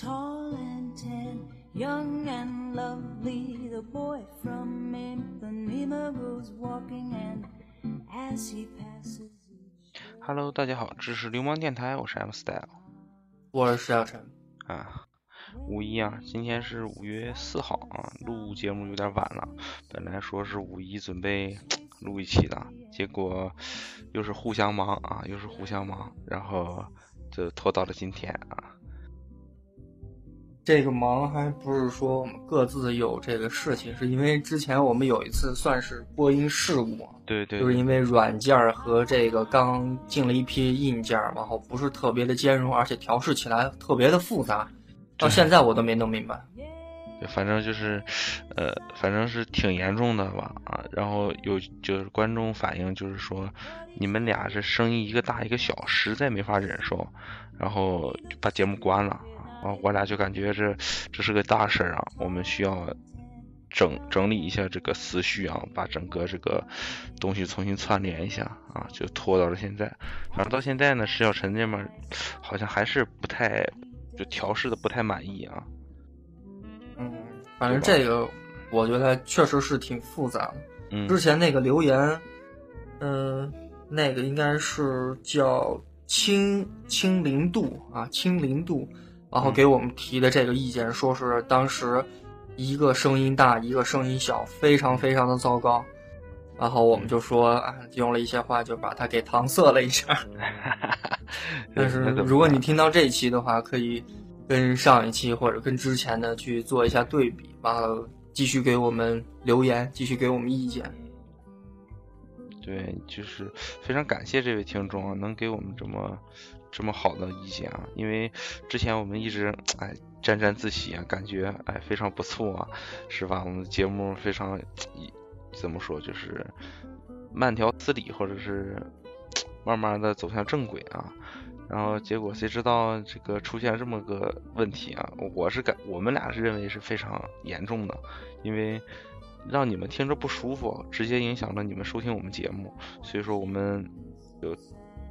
tall and tan, young and lovely. The boy from Ipanema goes walking, and as he passes. Hello，大家好，这是流氓电台，我是 M Style 我是小陈，啊。五一啊，今天是五月四号啊，录节目有点晚了。本来说是五一准备录一期的，结果又是互相忙啊，又是互相忙，然后就拖到了今天啊。这个忙还不是说我们各自有这个事情，是因为之前我们有一次算是播音事故，对对，就是因为软件和这个刚进了一批硬件，然后不是特别的兼容，而且调试起来特别的复杂，到现在我都没弄明白。对反正就是，呃，反正是挺严重的吧啊。然后有就是观众反映，就是说你们俩这声音一个大一个小，实在没法忍受，然后就把节目关了啊。我俩就感觉这这是个大事儿啊，我们需要整整理一下这个思绪啊，把整个这个东西重新串联一下啊，就拖到了现在。反正到现在呢，石小晨那边好像还是不太就调试的不太满意啊。嗯，反正这个我觉得确实是挺复杂的。嗯，之前那个留言，嗯、那个应该是叫清清零度啊，清零度，然后给我们提的这个意见，说是当时一个声音大，一个声音小，非常非常的糟糕。然后我们就说啊，用了一些话就把它给搪塞了一下。但是如果你听到这一期的话，可以跟上一期或者跟之前的去做一下对比，然后继续给我们留言，继续给我们意见。对，就是非常感谢这位听众啊，能给我们这么这么好的意见啊，因为之前我们一直哎沾沾自喜啊，感觉哎非常不错啊，是吧？我们节目非常 怎么说，就是慢条斯理，或者是慢慢的走向正轨啊。然后结果谁知道这个出现这么个问题啊？我是感我们俩是认为是非常严重的，因为让你们听着不舒服，直接影响了你们收听我们节目，所以说我们就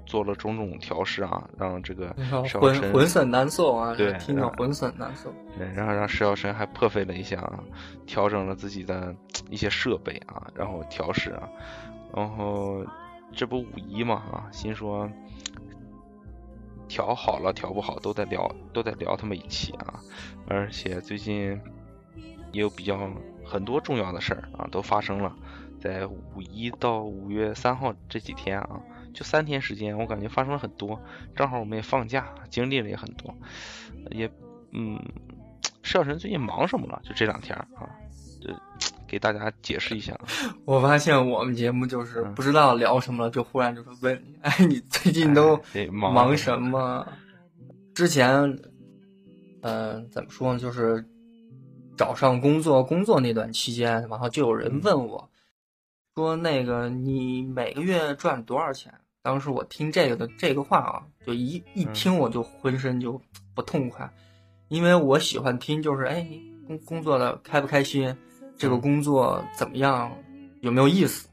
做了种种调试啊，让这个浑浑身难受啊，对听着浑身难受。对，然后让石小晨还破费了一下啊，调整了自己的一些设备啊，然后调试啊，然后这不五一嘛啊，心说调好了调不好都在聊都在聊他们一起啊，而且最近也有比较很多重要的事儿啊都发生了，在五一到五月三号这几天啊，就三天时间，我感觉发生了很多，正好我们也放假，经历了也很多，也嗯。石小晨最近忙什么了？就这两天啊，这给大家解释一下。我发现我们节目就是嗯不知道聊什么了，就忽然就是问你，哎，你最近都，忙忙什么？之前，呃，怎么说呢？就是找上工作，工作那段期间，然后就有人问我，说那个你每个月赚多少钱？当时我听这个的这个话啊，就一一嗯听我就浑身就不痛快，因为我喜欢听就是哎，你工工作的开不开心？这个嗯工作怎么样？有没有意思？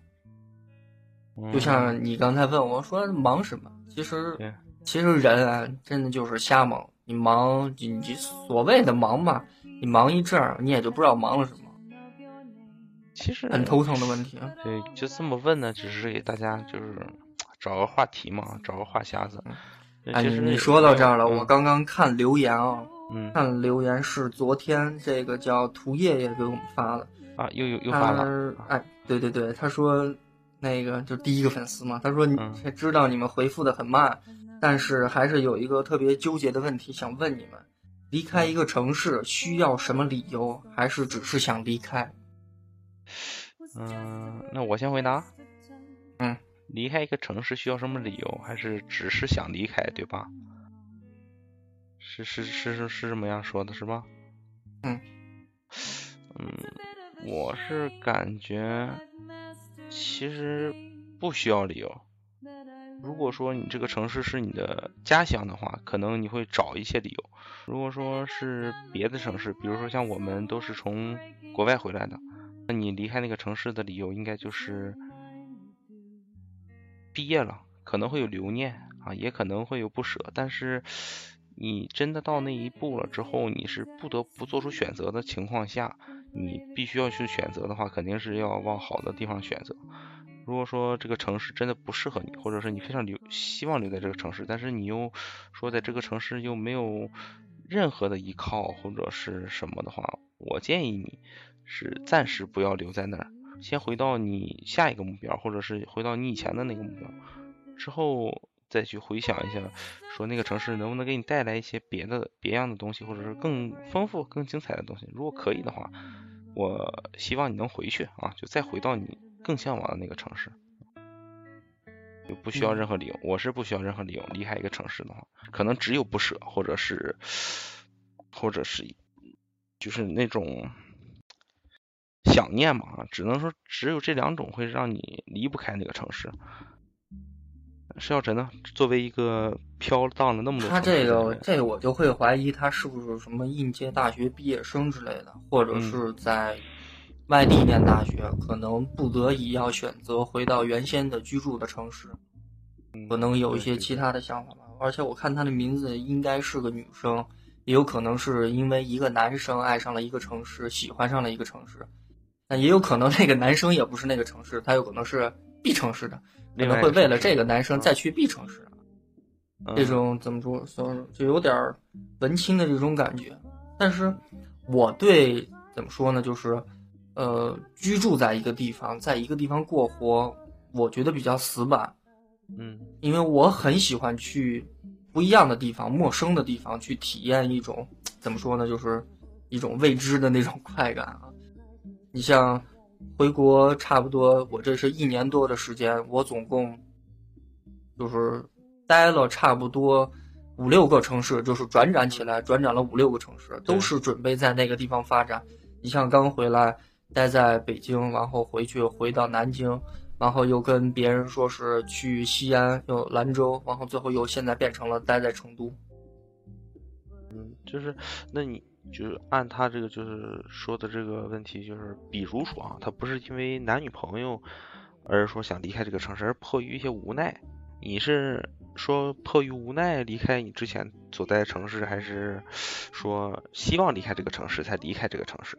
就嗯像你刚才问我说忙什么，其实其实人啊，真的就是瞎忙。你忙，你你所谓的忙吧，你忙一阵儿，你也就不知道忙了什么，其实很头疼的问题。对，就这么问呢，只是给大家就是找个话题嘛，找个话匣子。对哎，其实你你说到这儿了，嗯我刚刚看留言啊，嗯看留言是昨天这个叫涂爷爷给我们发的，啊，又又又发了，哎，对对对，他说那个就第一个粉丝嘛，他说你嗯知道你们回复的很慢，但是还是有一个特别纠结的问题想问你们：离开一个城市需要什么理由，还是只是想离开？嗯，那我先回答。嗯，离开一个城市需要什么理由？还是只是想离开，对吧？是是是是是这么样说的，是吧？嗯嗯，我是感觉其实不需要理由。如果说你这个城市是你的家乡的话，可能你会找一些理由。如果说是别的城市，比如说像我们都是从国外回来的，那你离开那个城市的理由应该就是毕业了，可能会有留念啊，也可能会有不舍，但是你真的到那一步了之后，你是不得不做出选择的情况下，你必须要去选择的话，肯定是要往好的地方选择。如果说这个城市真的不适合你，或者是你非常留希望留在这个城市，但是你又说在这个城市又没有任何的依靠或者是什么的话，我建议你是暂时不要留在那儿，先回到你下一个目标，或者是回到你以前的那个目标，之后。再去回想一下，说那个城市能不能给你带来一些别的别样的东西，或者是更丰富、更精彩的东西。如果可以的话，我希望你能回去啊，就再回到你更向往的那个城市，就不需要任何理由。我是不需要任何理由离开一个城市的话，可能只有不舍，或者是，或者是，就是那种想念嘛。只能说只有这两种会让你离不开那个城市。施耀晨呢？作为一个飘荡了那么多，他这个这个我就会怀疑他是不是什么应届大学毕业生之类的，或者是在外地念大学，可能不得已要选择回到原先的居住的城市，可能有一些其他的想法吧。而且我看他的名字应该是个女生，也有可能是因为一个男生爱上了一个城市，喜欢上了一个城市，那也有可能那个男生也不是那个城市，他有可能是 B 城市的。可能会为了这个男生再去 B 城市，这种怎么说，就有点文青的这种感觉。但是我对怎么说呢，就是呃，居住在一个地方，在一个地方过活，我觉得比较死板。嗯，因为我很喜欢去不一样的地方、陌生的地方去体验一种怎么说呢，就是一种未知的那种快感啊。你像。回国差不多，我这是一年多的时间，我总共就是待了差不多五六个城市，就是转展起来，转展了五六个城市，都是准备在那个地方发展。你像刚回来，待在北京，然后回去回到南京，然后又跟别人说是去西安，又兰州，然后最后又现在变成了待在成都。嗯，就是那你。就是按他这个就是说的这个问题，就是比如说啊，他不是因为男女朋友，而说想离开这个城市，而迫于一些无奈。你是说迫于无奈离开你之前所在的城市，还是说希望离开这个城市才离开这个城市？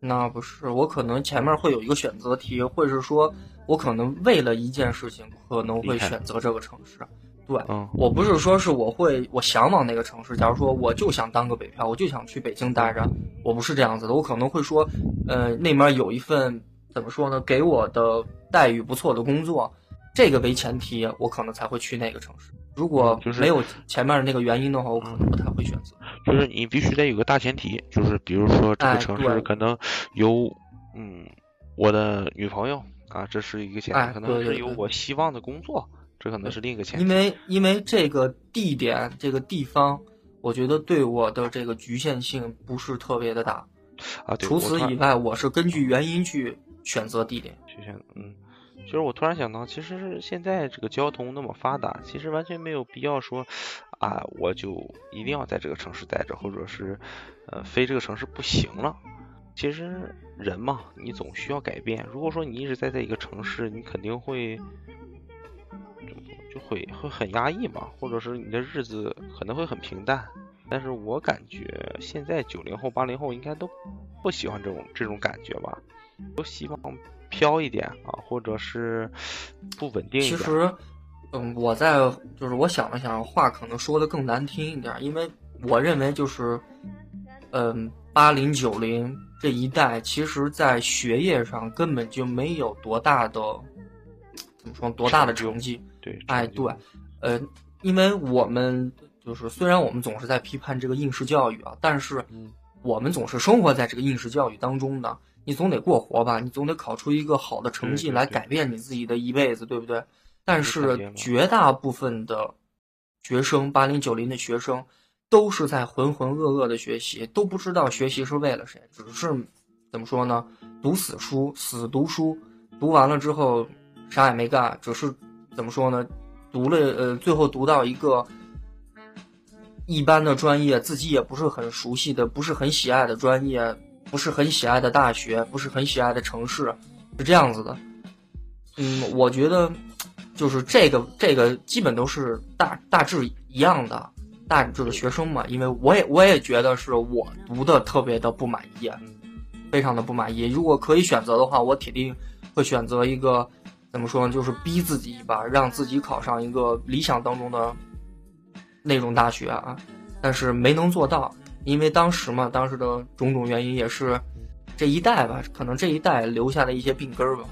那不是，我可能前面会有一个选择题，会是说我可能为了一件事情可能会选择这个城市。对，嗯我不是说是我会我想往那个城市。假如说我就想当个北漂，我就想去北京待着，我不是这样子的。我可能会说，呃，那面有一份怎么说呢，给我的待遇不错的工作，这个为前提，我可能才会去那个城市。如果没有前面的那个原因的话，我可能不太会选择。就是你必须得有个大前提，就是比如说这个城市可能有，嗯，我的女朋友啊，这是一个前提，可能是有我希望的工作。这可能是另一个前提，因为因为这个地点这个地方，我觉得对我的这个局限性不是特别的大啊。除此以外，我是根据原因去选择地点。去选，嗯，其实我突然想到，其实现在这个交通那么发达，其实完全没有必要说啊，我就一定要在这个城市待着，或者是呃，非这个城市不行了。其实人嘛，你总需要改变。如果说你一直待在一个城市，你肯定会。就会会很压抑嘛，或者是你的日子可能会很平淡。但是我感觉现在九零后、八零后应该都不喜欢这种这种感觉吧，都希望飘一点啊，或者是不稳定一点。其实，嗯，我在就是我想了想，话可能说的更难听一点，因为我认为就是，嗯，八零九零这一代，其实在学业上根本就没有多大的。怎么说？多大的成绩？对，哎，对，呃，因为我们就是虽然我们总是在批判这个应试教育啊，但是我们总是生活在这个应试教育当中的。你总得过活吧？你总得考出一个好的成绩来改变你自己的一辈子，对不对？但是绝大部分的学生，八零九零的学生，都是在浑浑噩噩的学习，都不知道学习是为了谁，只是怎么说呢？读死书，死读书，读完了之后。啥也没干，只是怎么说呢？读了呃，最后读到一个一般的专业，自己也不是很熟悉的，不是很喜爱的专业，不是很喜爱的大学，不是很喜爱的城市，是这样子的。嗯，我觉得就是这个这个基本都是大大致一样的。大致的学生嘛，因为我也我也觉得是我读的特别的不满意，非常的不满意。如果可以选择的话，我铁定会选择一个怎么说呢，就是逼自己一把，让自己考上一个理想当中的那种大学啊。但是没能做到，因为当时嘛，当时的种种原因也是这一代吧，可能这一代留下的一些病根儿吧。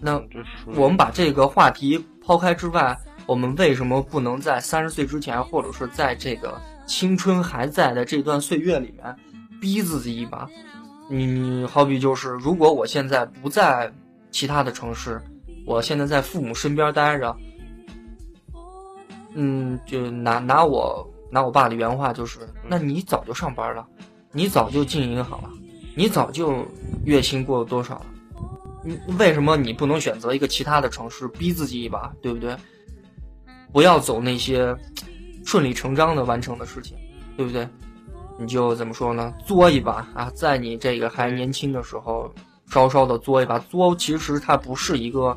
那我们把这个话题抛开之外。我们为什么不能在三十岁之前，或者是在这个青春还在的这段岁月里面，逼自己一把？你好比就是，如果我现在不在其他的城市，我现在在父母身边待着，嗯，就拿拿我拿我爸的原话就是，那你早就上班了，你早就进银行了，你早就月薪过了多少了？你为什么你不能选择一个其他的城市，逼自己一把，对不对？不要走那些顺理成章的完成的事情，对不对？你就怎么说呢？作一把啊，在你这个还年轻的时候，稍稍的作一把。作其实它不是一个，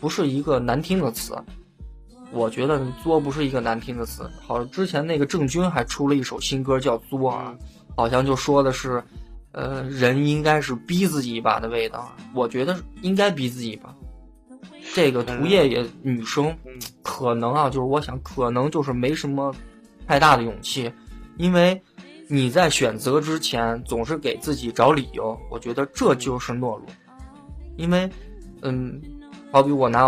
不是一个难听的词。我觉得作不是一个难听的词。好，之前那个郑钧还出了一首新歌叫《作》啊，好像就说的是，呃，人应该是逼自己一把的味道。我觉得应该逼自己一把。这个涂夜也女生，可能啊，就是我想，可能就是没什么太大的勇气，因为你在选择之前总是给自己找理由，我觉得这就是懦弱。因为，嗯，好比我拿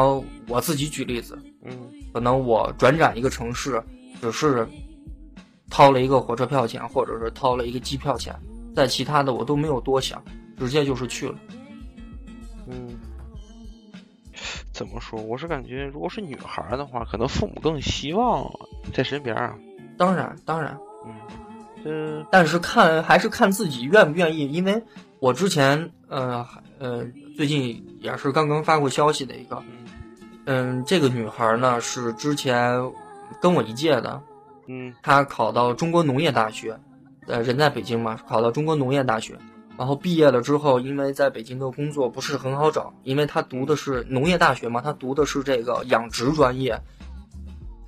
我自己举例子，嗯，可能我转展一个城市，只是掏了一个火车票钱，或者是掏了一个机票钱，在其他的我都没有多想，直接就是去了，嗯。怎么说？我是感觉，如果是女孩的话，可能父母更希望在身边啊。当然，当然，嗯，这但是看还是看自己愿不愿意。因为我之前，呃，呃，最近也是刚刚发过消息的一个，嗯，这个女孩呢是之前跟我一届的，嗯，她考到中国农业大学，呃，人在北京嘛，考到中国农业大学。然后毕业了之后，因为在北京的工作不是很好找，因为她读的是农业大学嘛，她读的是这个养殖专业，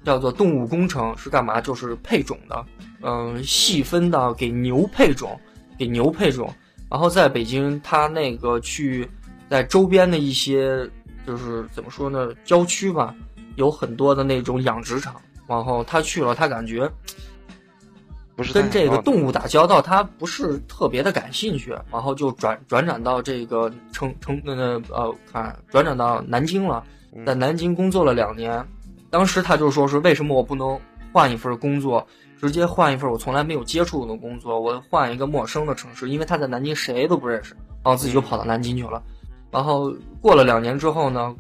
叫做动物工程，是干嘛？就是配种的，嗯，细分到给牛配种，给牛配种。然后在北京，他那个去在周边的一些，就是怎么说呢，郊区吧，有很多的那种养殖场。然后他去了，他感觉不是。跟这个动物打交道，他不是特别的感兴趣，然后就转转转到这个成成呃呃看转转到南京了，在南京工作了两年，当时他就说是为什么我不能换一份工作，直接换一份我从来没有接触过的工作，我换一个陌生的城市，因为他在南京谁都不认识，然后自己就跑到南京去了，然后过了两年之后呢，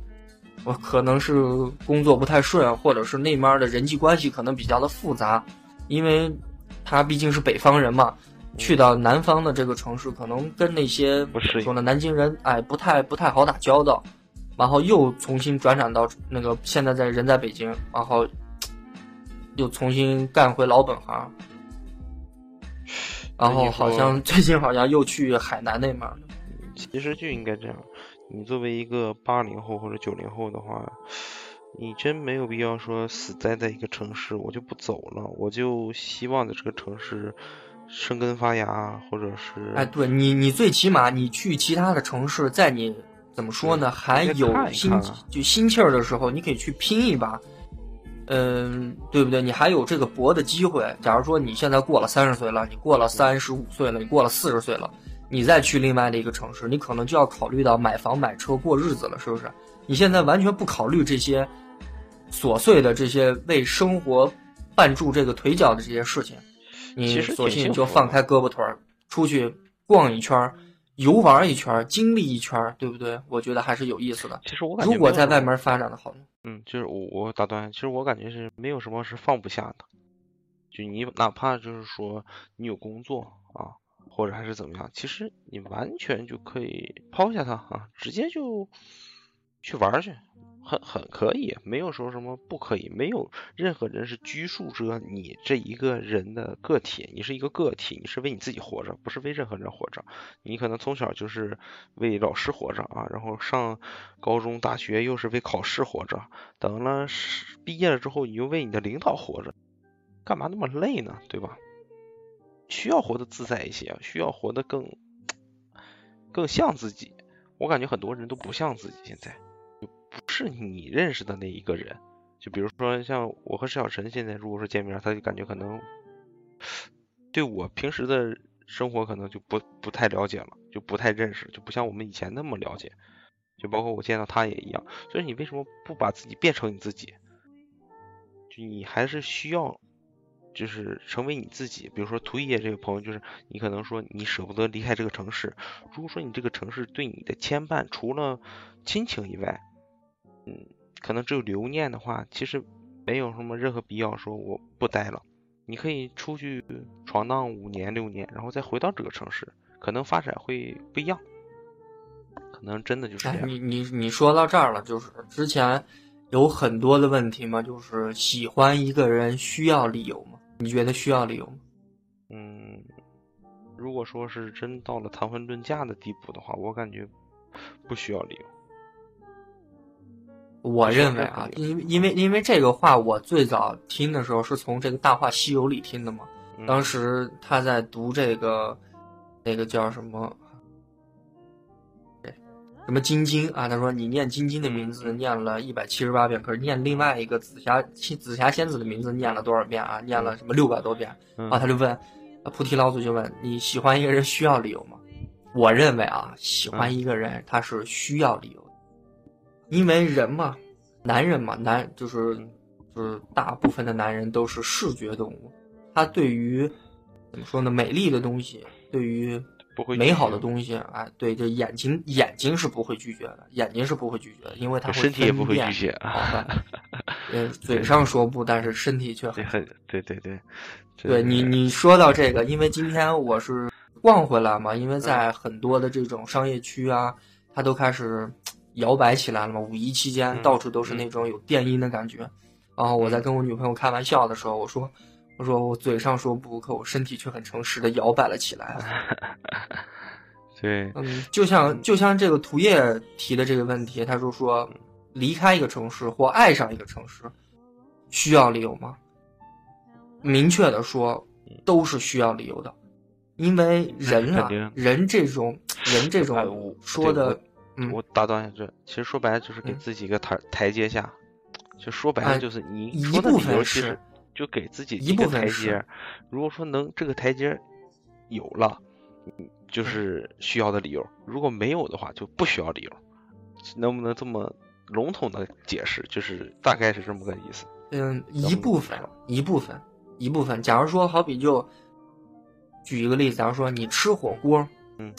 我可能是工作不太顺，或者是那边的人际关系可能比较的复杂，因为。他毕竟是北方人嘛，去到南方的这个城市，可能跟那些说呢南京人哎不太不太好打交道，然后又重新转转到那个现在在人在北京，然后又重新干回老本行，然后好像最近好像又去海南那面了。其实就应该这样，你作为一个八零后或者九零后的话。你真没有必要说死待在一个城市，我就不走了，我就希望在这个城市生根发芽，或者是哎，对你，你最起码你去其他的城市，在你怎么说呢，还有心就心气儿的时候，你可以去拼一把，嗯，对不对？你还有这个搏的机会。假如说你现在过了三十岁了，你过了三十五岁了，你过了四十岁了，你再去另外的一个城市，你可能就要考虑到买房买车过日子了，是不是？你现在完全不考虑这些琐碎的这些为生活绊住这个腿脚的这些事情，你索性就放开胳膊腿儿出去逛一圈儿、游玩一圈儿、经历一圈儿，对不对？我觉得还是有意思的。其实我感觉如果在外面发展的好呢？嗯，就是我我打断，其实我感觉是没有什么是放不下的，就你哪怕就是说你有工作啊，或者还是怎么样，其实你完全就可以抛下它啊，直接就。去玩去，很很可以，没有说什么不可以，没有任何人是拘束着你这一个人的个体，你是一个个体，你是为你自己活着，不是为任何人活着。你可能从小就是为老师活着啊，然后上高中、大学又是为考试活着，等了毕业了之后，你又为你的领导活着。干嘛那么累呢？对吧？需要活得自在一些，需要活得更更像自己。我感觉很多人都不像自己，现在是你认识的那一个人。就比如说像我和石小晨现在如果说见面，他就感觉可能对我平时的生活可能就不不太了解了，就不太认识，就不像我们以前那么了解。就包括我见到他也一样。所以你为什么不把自己变成你自己？就你还是需要。就是成为你自己，比如说涂野这个朋友，就是你可能说你舍不得离开这个城市。如果说你这个城市对你的牵绊除了亲情以外，嗯，可能只有留念的话，其实没有什么任何必要说我不待了。你可以出去闯荡五年六年，然后再回到这个城市，可能发展会不一样。可能真的就是这样。你你你说到这儿了，就是之前有很多的问题嘛，就是喜欢一个人需要理由吗？你觉得需要理由吗？嗯，如果说是真到了谈婚论嫁的地步的话，我感觉不需要理由。我认为啊，因因为因为这个话，我最早听的时候是从这个《大话西游》里听的嘛。当时他在读这个那个叫什么？什么晶晶啊？他说你念晶晶的名字念了一百七十八遍，可是念另外一个紫霞紫霞仙子的名字念了多少遍啊？念了什么六百多遍啊？他就问，菩提老祖就问你喜欢一个人需要理由吗？我认为啊，喜欢一个人他是需要理由的，因为人嘛，男人嘛，男就是就是大部分的男人都是视觉动物，他对于怎么说呢，美丽的东西，对于。美好的东西，哎，对，这眼睛眼睛是不会拒绝的，眼睛是不会拒绝的，因为他身体也不会拒绝啊。嗯，嘴上说不，但是身体却很对对对。对你你说到这个，因为今天我是逛回来嘛，因为在很多的这种商业区啊，它都开始摇摆起来了嘛。五一期间，到处都是那种有电音的感觉。然后我在跟我女朋友开玩笑的时候，我说。我说我嘴上说不，可我身体却很诚实的摇摆了起来。对，嗯，就像就像这个涂叶提的这个问题，他就说离开一个城市或爱上一个城市，需要理由吗？明确的说，都是需要理由的，因为人啊，人这种人这种说的，嗯，我打断一下，这其实说白了就是给自己一个台台阶下，就说白了就是你说的理由其实。就给自己一个台阶，如果说能这个台阶有了，就是需要的理由；如果没有的话，就不需要理由。能不能这么笼统的解释？就是大概是这么个意思。嗯，一部分，一部分，一部分。假如说，好比就举一个例子，假如说你吃火锅，嗯，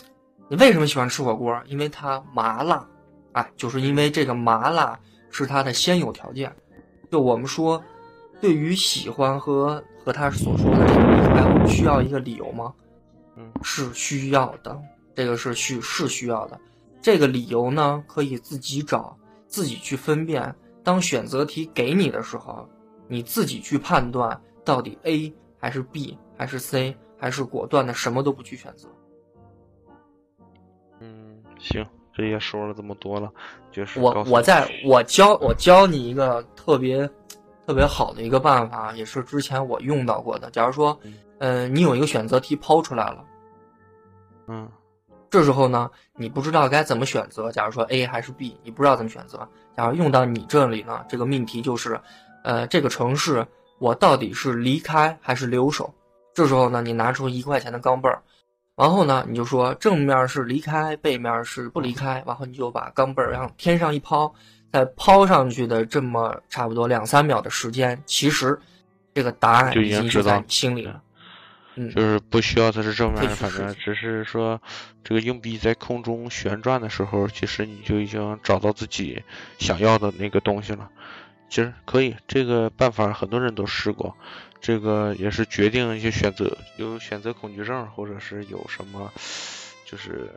你为什么喜欢吃火锅？因为它麻辣，哎，就是因为这个麻辣是它的先有条件。就我们说。对于喜欢和和他所说的这个离开，我们需要一个理由吗？嗯，是需要的，这个是需是需要的。这个理由呢，可以自己找，自己去分辨。当选择题给你的时候，你自己去判断到底 A 还是 B 还是 C，还是果断的什么都不去选择。嗯，行，这也说了这么多了，就是我我在我教我教你一个特别。特别好的一个办法，也是之前我用到过的。假如说，嗯，你有一个选择题抛出来了，嗯，这时候呢，你不知道该怎么选择。假如说 A 还是 B，你不知道怎么选择。假如用到你这里呢，这个命题就是，呃，这个城市我到底是离开还是留守？这时候呢，你拿出一块钱的钢镚儿，然后呢，你就说正面是离开，背面是不离开，然后你就把钢镚儿往天上一抛。在抛上去的这么差不多两三秒的时间，其实这个答案已经知在心里了。嗯，就是不需要它是正面，反正只是说这个硬币在空中旋转的时候，其实你就已经找到自己想要的那个东西了。其实可以，这个办法很多人都试过，这个也是决定一些选择，有选择恐惧症，或者是有什么，就是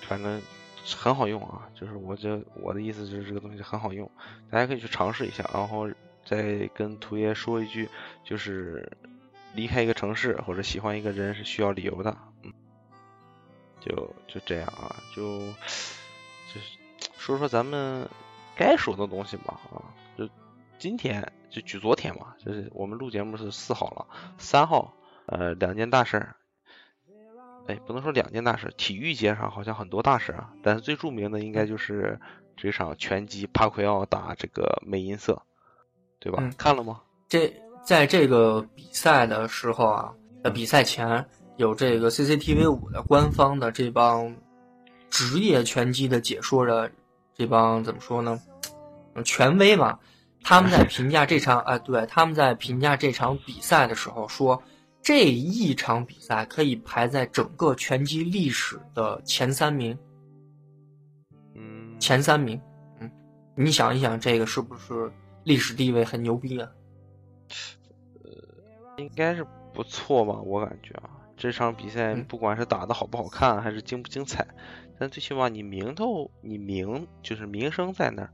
反正。很好用啊，就是我这我的意思就是这个东西很好用，大家可以去尝试一下，然后再跟图爷说一句，就是离开一个城市或者喜欢一个人是需要理由的，嗯，就就这样啊，就就是说说咱们该说的东西吧啊，就今天就举昨天嘛，就是我们录节目是四号了，三号，呃，两件大事儿。哎，不能说两件大事，体育节上好像很多大事啊，但是最著名的应该就是这场拳击帕奎奥打这个美因瑟，对吧？嗯看了吗？这在这个比赛的时候啊，呃，比赛前有这个 CCTV 五的官方的这帮职业拳击的解说的这帮怎么说呢？嗯权威嘛，他们在评价这场，哎，对，他们在评价这场比赛的时候说，这一场比赛可以排在整个拳击历史的前三名，嗯，前三名。嗯，你想一想，这个是不是历史地位很牛逼啊？呃应该是不错吧，我感觉啊，这场比赛嗯不管是打的好不好看，还是精不精彩，但最起码你名头，你名就是名声在那儿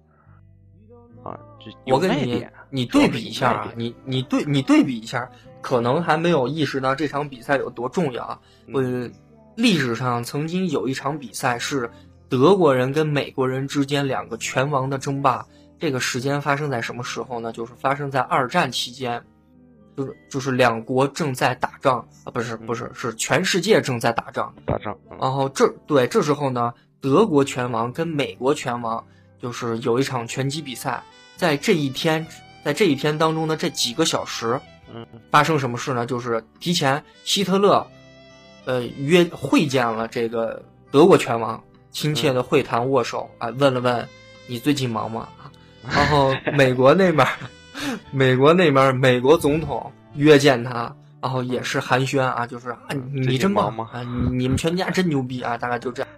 啊，就我跟你你对比一下啊你你对你对比一下，可能还没有意识到这场比赛有多重要啊。嗯呃，历史上曾经有一场比赛是德国人跟美国人之间两个拳王的争霸，这个时间发生在什么时候呢？就是发生在二战期间，就是就是两国正在打仗啊，不是不是是全世界正在打仗，打仗，嗯然后这对这时候呢，德国拳王跟美国拳王就是有一场拳击比赛，在这一天，在这一天当中的这几个小时，嗯发生什么事呢？就是提前希特勒，呃，约会见了这个德国拳王，亲切的会谈握手啊，问了问你最近忙吗？啊然后美国那边儿，美国那边儿美国总统约见他，然后也是寒暄啊，就是啊，你真棒忙吗啊，你你们全家真牛逼啊，大概就这样。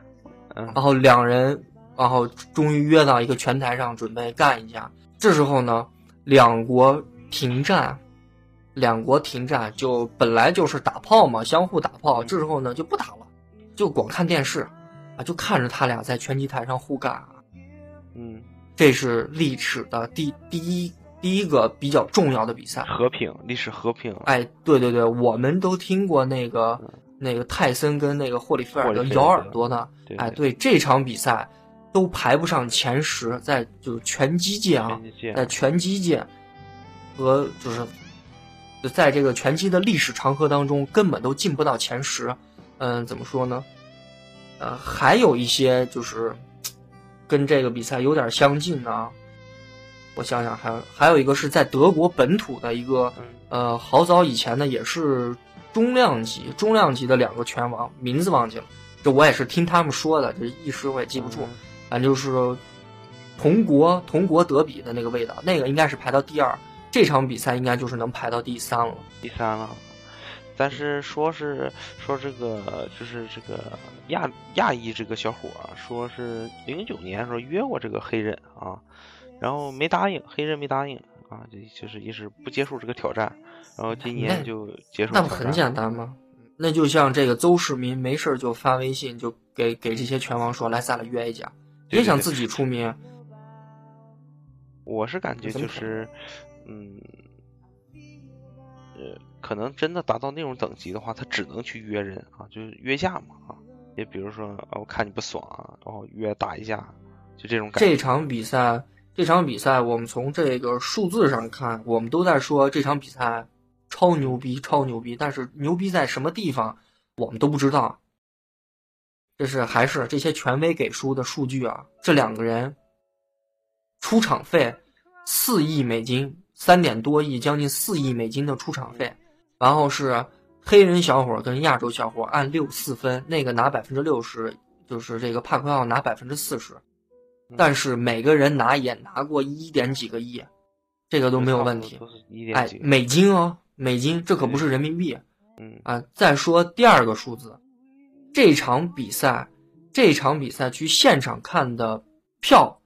嗯然后两人，然后终于约到一个拳台上，准备干一架。这时候呢，两国停战，两国停战，就本来就是打炮嘛，相互打炮。这时候呢，就不打了，就光看电视，啊，就看着他俩在拳击台上互干啊。嗯，这是历史的第第一第一个比较重要的比赛。和平，历史和平，哎，对对对，我们都听过那个那个泰森跟那个霍利菲尔德咬耳朵的。对哎，对这场比赛都排不上前十，在就是拳击界啊在拳击界和就是就在这个拳击的历史长河当中，根本都进不到前十。嗯，怎么说呢？呃，还有一些就是跟这个比赛有点相近的。我想想，还有还有一个是在德国本土的一个嗯呃，好早以前呢，也是中量级中量级的两个拳王，名字忘记了。这我也是听他们说的，这一时我也记不住。嗯反正就是同国同国德比的那个味道，那个应该是排到第二。这场比赛应该就是能排到第三了。第三了。但是说是说这个就是这个亚亚裔这个小伙说是零九年时候约过这个黑人啊，然后没答应，黑人没答应啊，就就是一直不接受这个挑战，然后今年就接受挑战。那不很简单吗？那就像这个邹市民没事儿就发微信，就给给这些拳王说：“来，咱俩约一架。”也想自己出名，我是感觉就是，嗯，呃，可能真的达到那种等级的话，他只能去约人啊，就是约架嘛啊。也比如说啊，我看你不爽啊，然后约打一架，就这种感觉。这场比赛，这场比赛，我们从这个数字上看，我们都在说这场比赛超牛逼，超牛逼。但是牛逼在什么地方，我们都不知道。这是还是这些权威给出的数据啊？这两个人出场费四亿美金，三点多亿，将近四亿美金的出场费，然后是黑人小伙跟亚洲小伙按六四分，那个拿百分之六十，就是这个帕奎奥拿百分之四十。但是每个人拿也拿过一点几个亿，这个都没有问题。哎美金哦，美金，这可不是人民币嗯啊。再说第二个数字，这场比赛，这场比赛去现场看的票，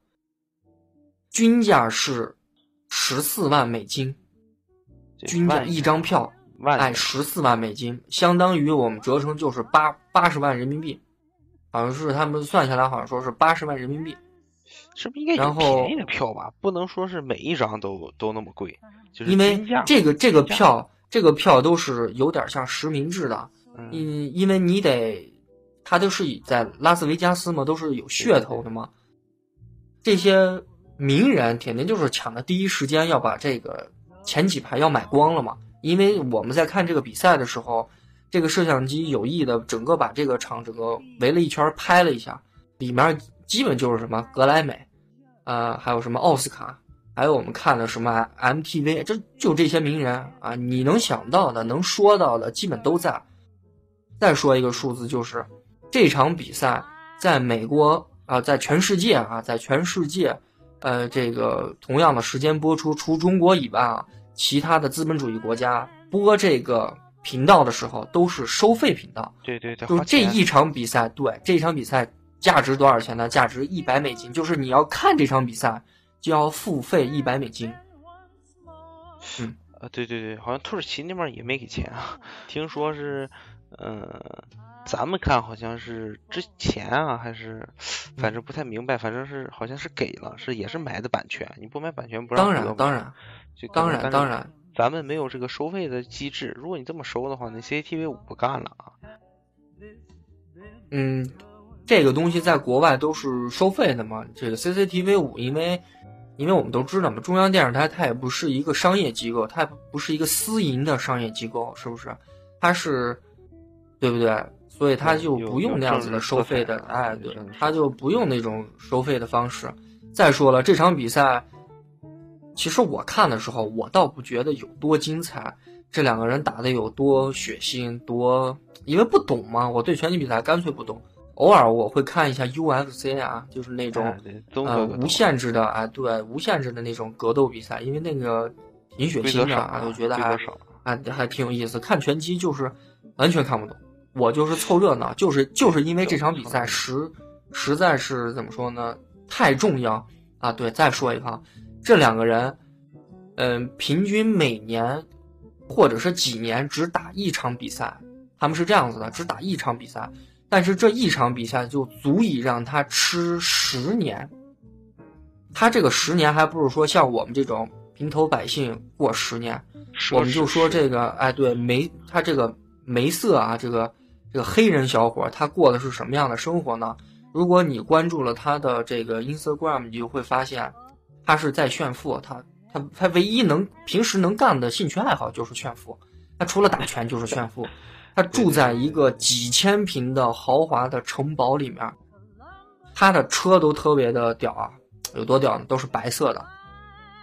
均价是十四万美金，均价一张票，哎，十四万美金，相当于我们折成就是八八十万人民币，好像是他们算下来好像说是八十万人民币。是不是应该便宜的票吧？不能说是每一张都都那么贵，就是因为这个这个票，这个票都是有点像实名制的，嗯因因为你得，它都是以在拉斯维加斯嘛，都是有噱头的嘛。这些名人肯定就是抢的第一时间要把这个前几排要买光了嘛。因为我们在看这个比赛的时候，这个摄像机有意的整个把这个场整个围了一圈拍了一下，里面基本就是什么格莱美，呃，还有什么奥斯卡，还有我们看的什么 MTV，这就这些名人啊，你能想到的、能说到的，基本都在。再说一个数字，就是这场比赛在美国啊，在全世界啊，在全世界，呃，这个同样的时间播出，除中国以外啊。其他的资本主义国家播这个频道的时候都是收费频道。对对对，就这一场比赛，对这场比赛价值多少钱呢？价值一百美金，就是你要看这场比赛就要付费一百美金。嗯，啊，对对对，好像土耳其那边也没给钱啊，听说是，嗯，咱们看好像是之前啊，还是反正不太明白，反正是好像是给了，是也是买的版权，你不买版权不让。当然当然。就当然当然，咱们没有这个收费的机制。如果你这么收的话，那 CCTV 五不干了啊。嗯，这个东西在国外都是收费的嘛。这个 CCTV 五，因为因为我们都知道嘛，中央电视台它也不是一个商业机构，它也不是一个私营的商业机构，是不是？它是，对不对？所以他就不用那样子的收费的，哎，对，他就不用那种收费的方式。再说了，这场比赛。其实我看的时候，我倒不觉得有多精彩，这两个人打的有多血腥，多因为不懂嘛，我对拳击比赛干脆不懂。偶尔我会看一下 UFC 啊，就是那种呃无限制的啊，对无限制的那种格斗比赛，因为那个挺血腥的啊，我觉得还还还挺有意思。看拳击就是完全看不懂，我就是凑热闹，就是就是因为这场比赛实实在是怎么说呢，太重要啊。对，再说一个。这两个人，嗯，平均每年或者是几年只打一场比赛，他们是这样子的，只打一场比赛，但是这一场比赛就足以让他吃十年。他这个十年还不是说像我们这种平头百姓过十年，我们就说这个，哎，对，没他这个梅瑟啊，这个这个黑人小伙他过的是什么样的生活呢？如果你关注了他的这个 Instagram，你就会发现。他是在炫富，他他他唯一能平时能干的兴趣爱好就是炫富，他除了打拳就是炫富，他住在一个几千平的豪华的城堡里面，他的车都特别的屌啊，有多屌呢？都是白色的，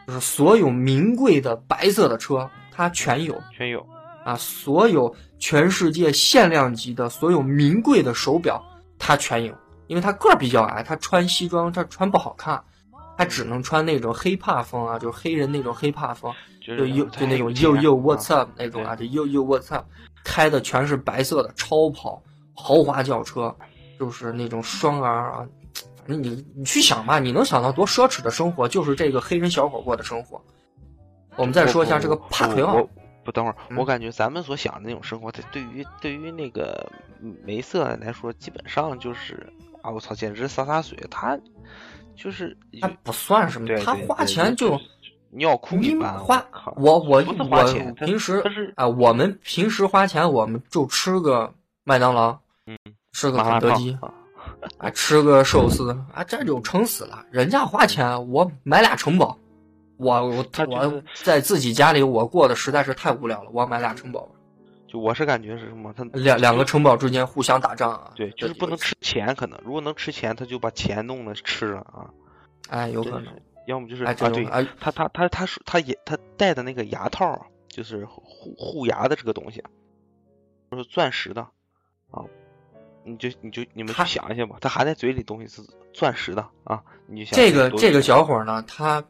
就是所有名贵的白色的车他全有，全有啊，所有全世界限量级的所有名贵的手表他全有，因为他个儿比较矮，他穿西装他穿不好看。他只能穿那种黑怕风啊，就是黑人那种黑怕风，就又就那种又又 what's up 那种啊，就又又 what's up，开的全是白色的超跑豪华轿车，就是那种双 R 啊，反正你你去想吧，你能想到多奢侈的生活，就是这个黑人小伙过的生活。我们再说一下这个帕奎奥，不等会儿，我感觉咱们所想的那种生活，它对于对于那个梅瑟来说，基本上就是啊，我操，简直洒洒水，他。就是他不算什么，他花钱就尿裤一般花。我我我平时啊，我们平时花钱，我们就吃个麦当劳，嗯，吃个肯德基，啊，吃个寿司，啊，这就撑死了。人家花钱，我买俩城堡，我我我在自己家里，我过得实在是太无聊了，我要买俩城堡。就我是感觉是什么？他两两个城堡之间互相打仗啊？对，就是不能吃钱，可能如果能吃钱，他就把钱弄了吃了啊。哎，有可能。要么就是啊，对，他他他他说他也他戴的那个牙套，就是护护牙的这个东西，就是钻石的啊。你就你就你们去想一下吧，他含在嘴里东西是钻石的啊。你就想这个这个小伙呢，他。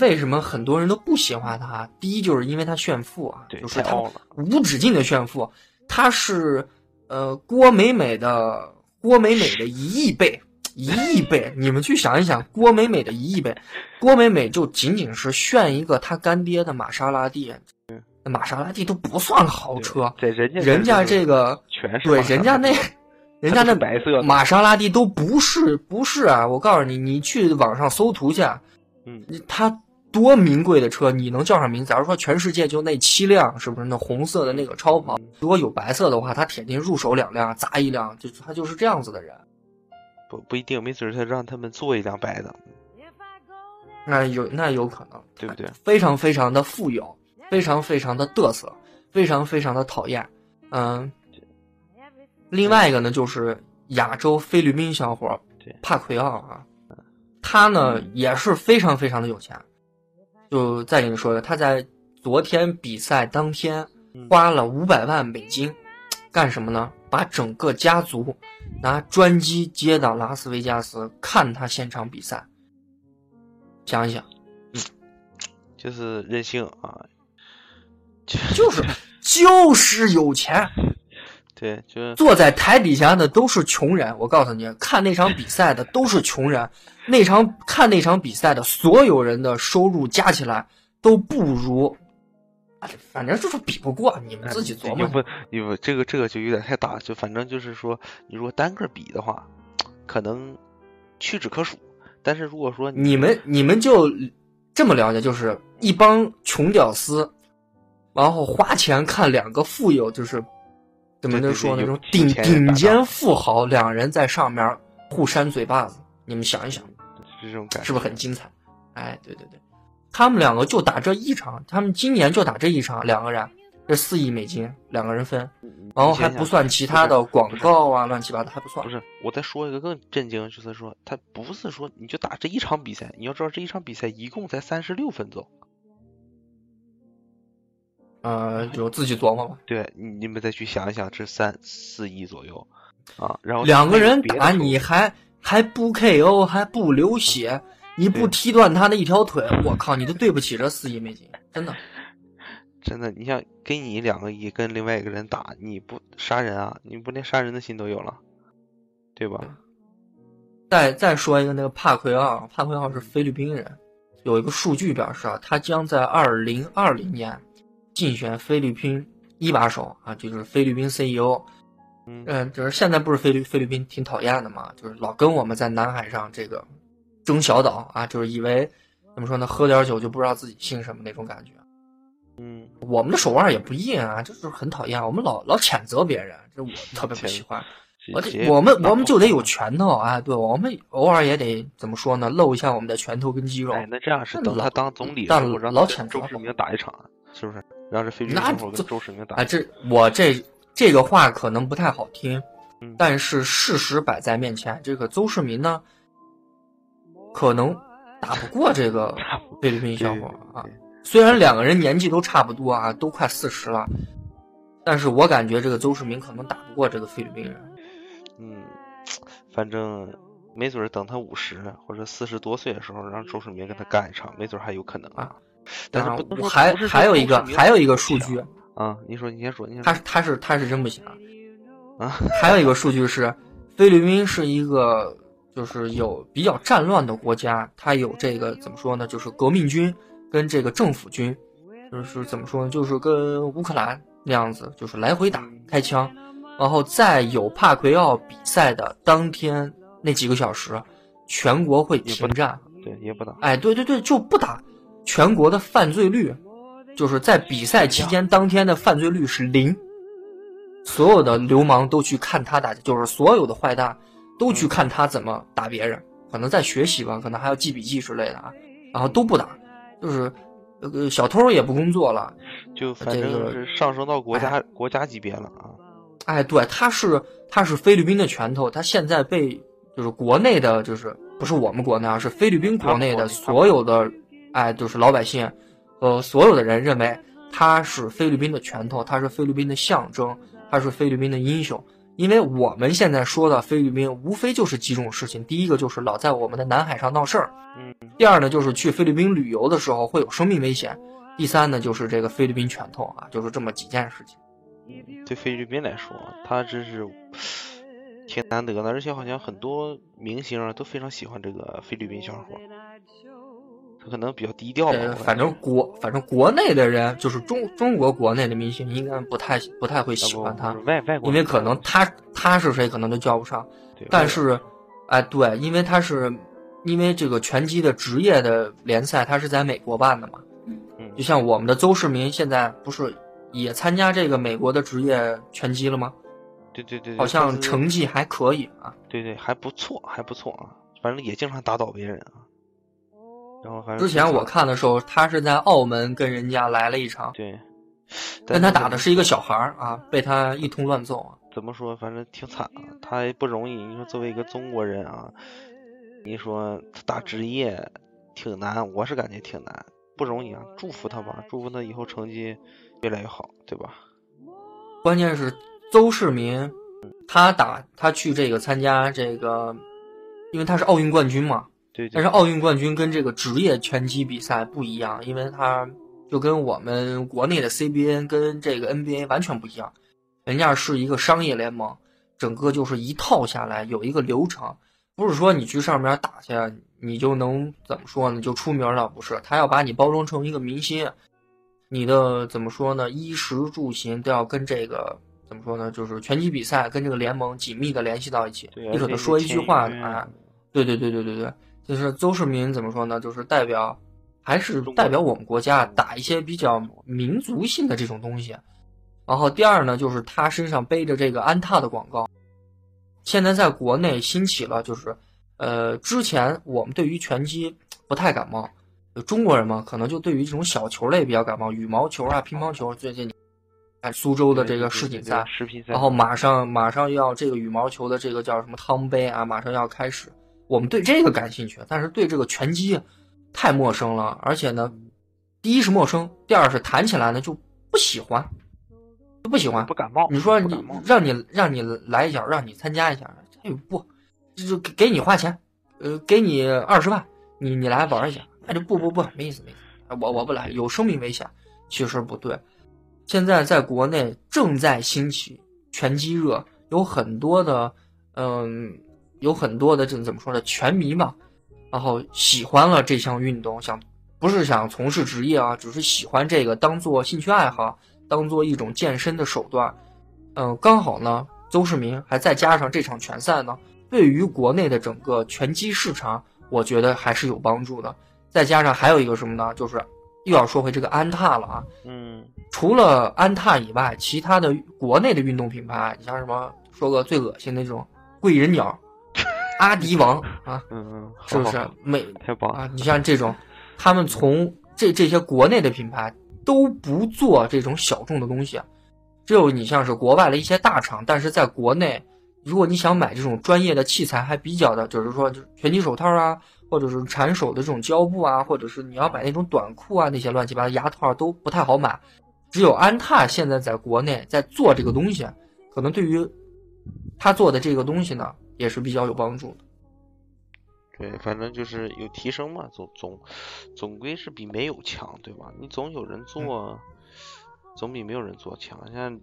为什么很多人都不喜欢他？第一就是因为他炫富啊，就是他无止境的炫富。他是呃郭美美的郭美美的一亿倍，一亿倍。你们去想一想，郭美美的一亿倍，郭美美就仅仅是炫一个他干爹的玛莎拉蒂，玛莎拉蒂都不算豪车。对，人家人家这个对人家那 人家那白色玛莎拉蒂都不是不是啊！我告诉你，你去网上搜图去，嗯，他。多名贵的车，你能叫上名？假如说全世界就那七辆，是不是那红色的那个超跑？如果有白色的话，他铁定入手两辆，砸一辆，就他就是这样子的人。不不一定，没准他让他们做一辆白的。那有那有可能，对不对？非常非常的富有，非常非常的嘚瑟，非常非常的讨厌。嗯，另外一个呢，就是亚洲菲律宾小伙对帕奎奥啊，他呢也是非常非常的有钱。就再给你说一个，他在昨天比赛当天嗯花了五百万美金，干什么呢？把整个家族拿专机接到拉斯维加斯看他现场比赛。想一想，就是任性啊，就是就是有钱，对，就是坐在台底下的都是穷人。我告诉你，看那场比赛的都是穷人。那场看那场比赛的所有人的收入加起来都不如，哎反正就是比不过。你们自己琢磨。要不你不这个这个就有点太大，就反正就是说，你如果单个比的话，可能屈指可数。但是如果说你们你们就这么了解，就是一帮穷屌丝，然后花钱看两个富有，就是怎么能说呢？种顶顶尖富豪，两人在上面互扇嘴巴子，你们想一想。是这种感觉，是不是很精彩？哎，对对对，他们两个就打这一场，他们今年就打这一场，两个人这四亿美金，两个人分，然后还不算其他的广告啊，乱七八糟还不算不。是，我再说一个更震惊，就是说他不是说你就打这一场比赛，你要知道这一场比赛一共才三十六分钟，呃，就自己琢磨吧。对，你你们再去想一想，这三四亿左右啊，然后两个人打你还还不 KO 还不流血，你不踢断他的一条腿，我靠，你都对不起这四亿美金，真的。真的，你想给你两个亿跟另外一个人打，你不杀人啊？你不连杀人的心都有了，对吧？再再说一个那个帕奎奥，帕奎奥是菲律宾人，有一个数据表示啊，他将在二零二零年竞选菲律宾一把手啊，就是菲律宾 CEO。嗯嗯，就是现在不是菲律菲律宾挺讨厌的嘛，就是老跟我们在南海上这个争小岛啊，就是以为怎么说呢，喝点酒就不知道自己姓什么那种感觉。嗯，我们的手腕也不硬啊，就是很讨厌，我们老老谴责别人，这我特别不喜欢。我直得我们我们就得有拳头啊，对，我们偶尔也得怎么说呢，露一下我们的拳头跟肌肉。哎，那这样是等他当总理的老他跟周世谴责我明打一场，是不是？让这菲律宾小伙跟周世明打啊，这我这这个话可能不太好听嗯，但是事实摆在面前，这个邹市明呢，可能打不过这个 菲律宾小伙啊虽然两个人年纪都差不多啊，都快四十了，但是我感觉这个邹市明可能打不过这个菲律宾人。嗯，反正没准儿等他五十或者四十多岁的时候，让周世明跟他干一场，没准儿还有可能啊。但是我还还有一个还有一个数据，啊，你说你先说，他他是他是真不行啊。啊，还有一个数据是，菲律宾是一个就是有比较战乱的国家，它有这个怎么说呢？就是革命军跟这个政府军，就是怎么说呢？就是跟乌克兰那样子，就是来回打开枪，然后在有帕奎奥比赛的当天那几个小时，全国会停战。对，也不打。哎，对对对，就不打。全国的犯罪率，就是在比赛期间当天的犯罪率是零，所有的流氓都去看他打，就是所有的坏蛋都去看他怎么打别人，可能在学习吧，可能还要记笔记之类的啊，然后都不打，就是呃小偷也不工作了，就反正这个是上升到国家国家级别了啊。哎，对，他是他是菲律宾的拳头，他现在被就是国内的，就是不是我们国内啊，是菲律宾国内的所有的，哎，就是老百姓，呃，所有的人认为他是菲律宾的拳头，他是菲律宾的象征，他是菲律宾的英雄。因为我们现在说的菲律宾，无非就是几种事情，第一个就是老在我们的南海上闹事儿，嗯，第二呢就是去菲律宾旅游的时候会有生命危险，第三呢就是这个菲律宾拳头啊，就是这么几件事情。对菲律宾来说，他真是挺难得的，而且好像很多明星啊都非常喜欢这个菲律宾小伙，他可能比较低调吧。反正国反正国内的人，就是中中国国内的明星，应该不太不太会喜欢他，外外国，因为可能他他是谁可能都叫不上。但是，哎，对，因为他是因为这个拳击的职业的联赛，他是在美国办的嘛。嗯就像我们的邹市明现在不是也参加这个美国的职业拳击了吗？对对对，好像成绩还可以啊。对对还不错，还不错啊，反正也经常打倒别人啊。然后还之前我看的时候，他是在澳门跟人家来了一场，对，跟他打的是是一个小孩儿啊，被他一通乱揍啊。怎么说，反正挺惨啊，他也不容易。你说作为一个中国人啊，你说他打职业挺难，我是感觉挺难，不容易啊。祝福他吧，祝福他以后成绩越来越好，对吧？关键是邹市民，他打他去这个参加这个，因为他是奥运冠军嘛。对对。但是奥运冠军跟这个职业拳击比赛不一样，因为他就跟我们国内的 CBA 跟这个 NBA 完全不一样。人家是一个商业联盟，整个就是一套下来有一个流程，不是说你去上面打去，你就能怎么说呢？就出名了？不是，他要把你包装成一个明星，你的怎么说呢？衣食住行都要跟这个怎么说呢？就是拳击比赛跟这个联盟紧密的联系到一起。你可能说一句话啊，对对对对对对，就是邹市明怎么说呢？就是代表，还是代表我们国家打一些比较民族性的这种东西。然后第二呢，就是他身上背着这个安踏的广告，现在在国内兴起了，就是，呃，之前我们对于拳击不太感冒，中国人嘛，可能就对于这种小球类比较感冒，羽毛球啊、乒乓球，最近，哎，苏州的这个世锦赛，然后马上马上要这个羽毛球的这个叫什么汤杯啊，马上要开始，我们对这个感兴趣，但是对这个拳击太陌生了，而且呢，第一是陌生，第二是谈起来呢就不喜欢。不喜欢，不感冒。你说你让你让你来一脚，让你参加一下，哎不，就给给你花钱，呃，给你二十万，你你来玩一下，那就不不不，没意思没意思，我我不来，有生命危险。其实不对，现在在国内正在兴起拳击热，有很多的嗯，有很多的这怎么说呢，拳迷嘛，然后喜欢了这项运动，想不是想从事职业啊，只是喜欢这个当做兴趣爱好。当做一种健身的手段，嗯，刚好呢，邹市明还再加上这场拳赛呢，对于国内的整个拳击市场，我觉得还是有帮助的。再加上还有一个什么呢？就是又要说回这个安踏了啊，嗯，除了安踏以外，其他的国内的运动品牌，你像什么，说个最恶心的这种贵人鸟、阿迪王啊，嗯嗯，是不是？美太棒啊！你像这种，他们从这这些国内的品牌。都不做这种小众的东西，只有你像是国外的一些大厂，但是在国内，如果你想买这种专业的器材，还比较的，就是说，就拳击手套啊，或者是缠手的这种胶布啊，或者是你要买那种短裤啊，那些乱七八糟牙套都不太好买。只有安踏现在在国内在做这个东西，可能对于他做的这个东西呢，也是比较有帮助的。对，反正就是有提升嘛，总总总归是比没有强，对吧？你总有人做，总比没有人做强。像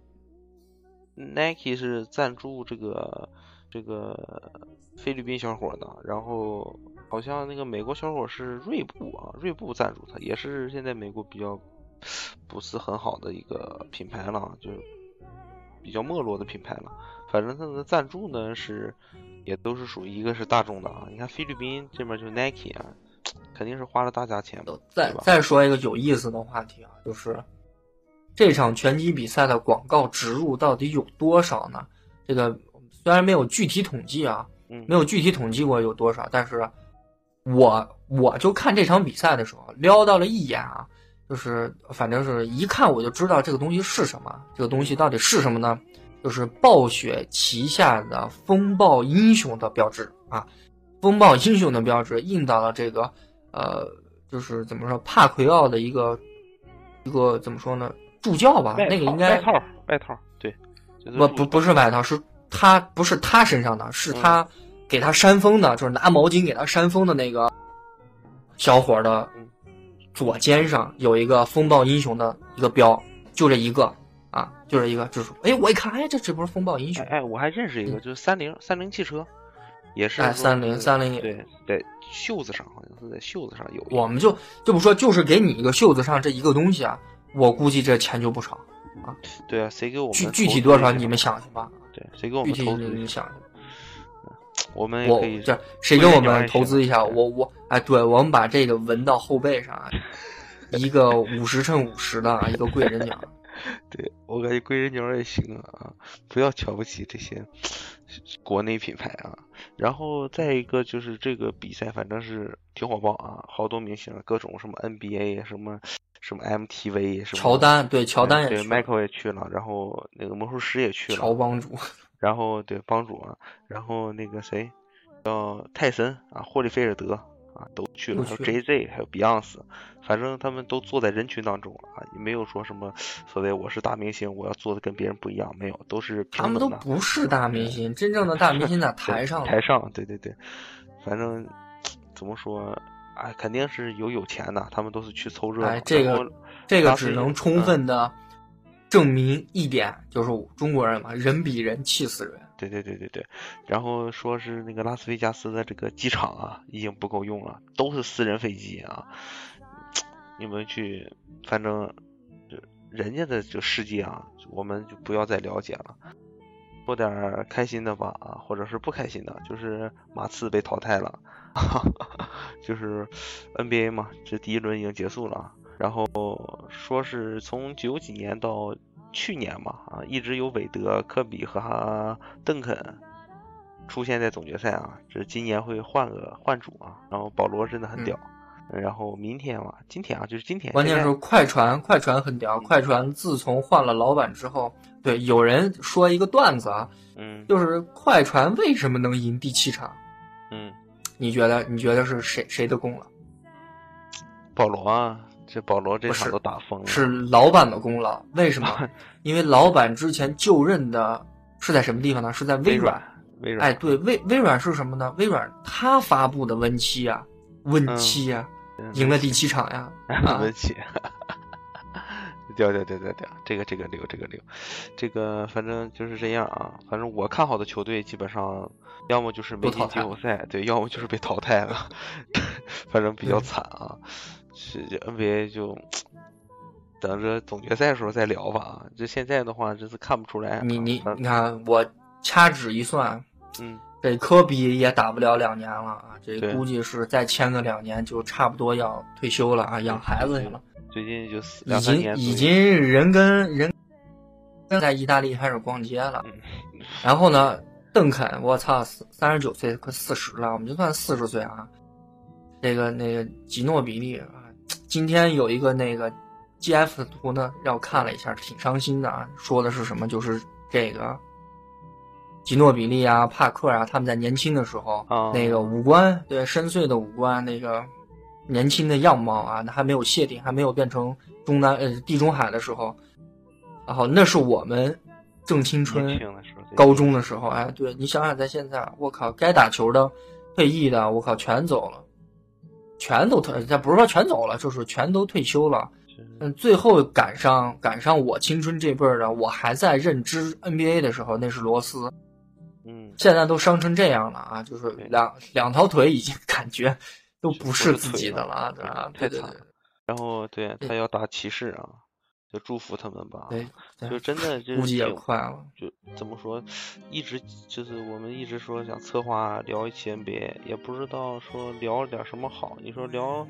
Nike 是赞助这个这个菲律宾小伙的，然后好像那个美国小伙是锐步啊，锐步赞助他，也是现在美国比较不是很好的一个品牌了，就比较没落的品牌了。反正他的赞助呢是。也都是属于一个是大众的啊，你看菲律宾这边就 Nike 啊，肯定是花了大价钱。再再说一个有意思的话题啊，就是这场拳击比赛的广告植入到底有多少呢？这个虽然没有具体统计啊，没有具体统计过有多少，但是我我就看这场比赛的时候撩到了一眼啊，就是反正是一看我就知道这个东西是什么，这个东西到底是什么呢？就是暴雪旗下的风暴英雄的标志啊，风暴英雄的标志印到了这个，呃，就是怎么说帕奎奥的一个一个怎么说呢？助教吧，那个应该外套外套对，不不不是外套，是他不是他身上的，是他给他扇风的，就是拿毛巾给他扇风的那个小伙的左肩上有一个风暴英雄的一个标，就这一个。啊，就是一个，就是哎，我一看，哎，这这不是风暴英雄？哎，我还认识一个，就是三菱三菱汽车，也是哎，三菱三菱对，在袖子上好像是在袖子上有。我们就就不说，就是给你一个袖子上这一个东西啊，我估计这钱就不少啊。对啊，谁给我们具具体多少你们想去吧？对，谁给我们投资？你想去？我们我这谁给我们投资一下？我我哎，对，我们把这个纹到后背上啊，一个五十乘五十的一个贵人奖。对我感觉贵人鸟也行啊，不要瞧不起这些国内品牌啊。然后再一个就是这个比赛，反正是挺火爆啊，好多明星，各种什么 NBA 什么什么 MTV 什么乔丹对乔丹也对去迈克也去了，然后那个魔术师也去了，乔帮主，然后对帮主啊，然后那个谁叫泰森啊，霍利菲尔德啊都去了，还有 JZ，还有 Beyonce，反正他们都坐在人群当中啊，也没有说什么所谓我是大明星，我要做的跟别人不一样，没有，都是他们都不是大明星，真正的大明星在 台上。台上，对对对，反正怎么说，哎，肯定是有有钱的，他们都是去凑热闹。哎，这个这个只能充分的证明一点，就是中国人嘛，人比人气死人。对对对对对，然后说是那个拉斯维加斯的这个机场啊，已经不够用了，都是私人飞机啊。你们去，反正就人家的这世界啊，我们就不要再了解了。说点开心的吧，啊，或者是不开心的，就是马刺被淘汰了，就是 NBA 嘛，这第一轮已经结束了，然后说是从九几年到去年嘛，啊，一直有韦德、科比和哈邓肯出现在总决赛啊，这今年会换个换主啊，然后保罗真的很屌，然后明天嘛，今天啊，就是今天，关键是快船，快船很屌，快船自从换了老板之后，对，有人说一个段子啊，嗯就是快船为什么能赢第七场？嗯，你觉得你觉得是谁谁的功劳？保罗啊，这保罗这场都打疯了，是老板的功劳。为什么？因为老板之前就任的是在什么地方呢？是在微软。微软，哎，对，微微软是什么呢？微软它发布的 Win 七呀，Win 七呀，嗯赢了第七场呀。啊文气，掉掉掉掉掉，这个这个溜这个溜，这个反正就是这样啊。反正我看好的球队基本上要么就是没进季后赛，对，要么就是被淘汰了，反正比较对惨啊。是这 NBA 就等着总决赛的时候再聊吧啊。这现在的话真是看不出来啊。你你嗯你看，我掐指一算，嗯，这科比也打不了两年了啊，这估计是再签个两年就差不多要退休了啊，养孩子去了。最近就四已经已经人跟人跟在意大利开始逛街了。嗯然后呢，邓肯，我操，三十九岁快四十了，我们就算四十岁啊。那个那个吉诺比利啊，今天有一个那个 GF 的图呢，让我看了一下，挺伤心的啊。说的是什么？就是这个吉诺比利啊、帕克啊，他们在年轻的时候，啊那个五官对深邃的五官，那个年轻的样貌啊，那还没有谢顶，还没有变成中南呃地中海的时候，然后那是我们正青春高中的时候，哎，对你想想，在现在，我靠，该打球的、退役的，我靠，全走了，全都退，他不是说全走了，就是全都退休了。嗯，最后赶上赶上我青春这辈儿的，我还在认知 NBA 的时候，那是罗斯。嗯，现在都伤成这样了啊，就是两两条腿已经感觉都不不是自己的了啊，对吧？太对对对。惨了。然后对对。他要打骑士啊，就祝福他们吧。对，对就真的就是估计也快了。就怎么说，一直就是我们一直说想策划聊一期 NBA，也不知道说聊点什么好。你说聊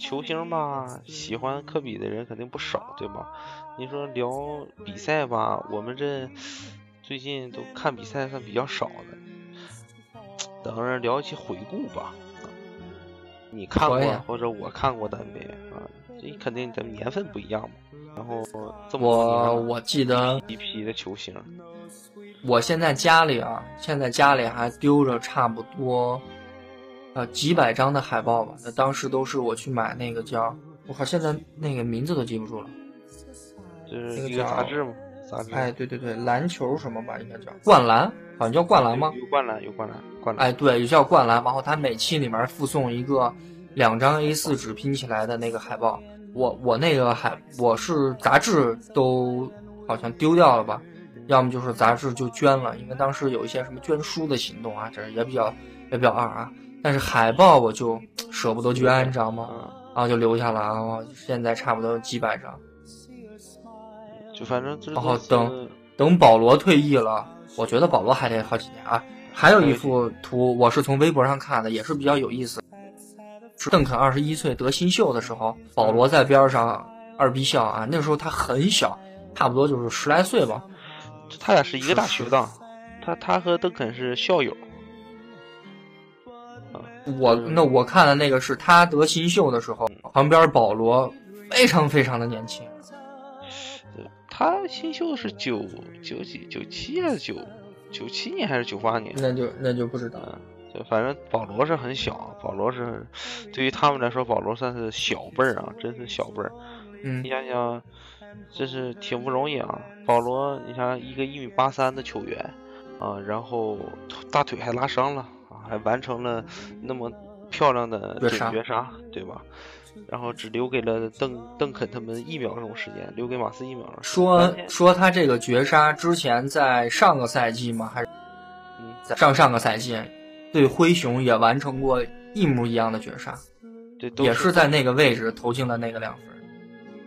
球星吧，喜欢科比的人肯定不少，对吧？你说聊比赛吧，我们这最近都看比赛算比较少的。等着聊一期回顾吧。啊你看过或者我看过的 NBA 啊，这肯定咱们年份不一样嘛。然后这么多年了我我记得一批的球星，我现在家里啊，现在家里还丢着差不多，呃几百张的海报吧。那当时都是我去买那个叫，我靠，现在那个名字都记不住了。就是一个那个杂志嘛，杂志。哎，对对对，篮球什么吧，应该叫灌篮，好像叫灌篮吗？有灌篮，有灌篮，灌篮。哎，对，有叫灌篮。然后它每期里面附送一个两张 A4 纸拼起来的那个海报。我我那个还我是杂志都好像丢掉了吧，要么就是杂志就捐了，因为当时有一些什么捐书的行动啊，这也比较也比较二啊。但是海报我就舍不得捐，你知道吗？嗯，然后就留下了，然后现在差不多几百张。就反正这然后等等保罗退役了，我觉得保罗还得好几年啊。还有一幅图，我是从微博上看的，也是比较有意思。是邓肯二十一岁得新秀的时候，保罗在边上二逼笑啊。那时候他很小，差不多就是十来岁吧。他俩是一个大学的，他他和邓肯是校友。我那我看的那个是他得新秀的时候，旁边保罗非常非常的年轻。他新秀是九九几九七还是九九七年还是九八年？那就那就不知道。就反正保罗是很小，保罗是对于他们来说，保罗算是小辈儿啊，真是小辈儿。嗯，你想想，这是挺不容易啊。保罗，你想一个一米八三的球员啊，然后大腿还拉伤了啊，还完成了那么漂亮的绝杀，对吧？然后只留给了邓邓肯他们一秒钟时间，留给马刺一秒钟。说说他这个绝杀之前在上个赛季吗？还是嗯，在上上个赛季对灰熊也完成过一模一样的绝杀，对，也是在那个位置投进了那个两分。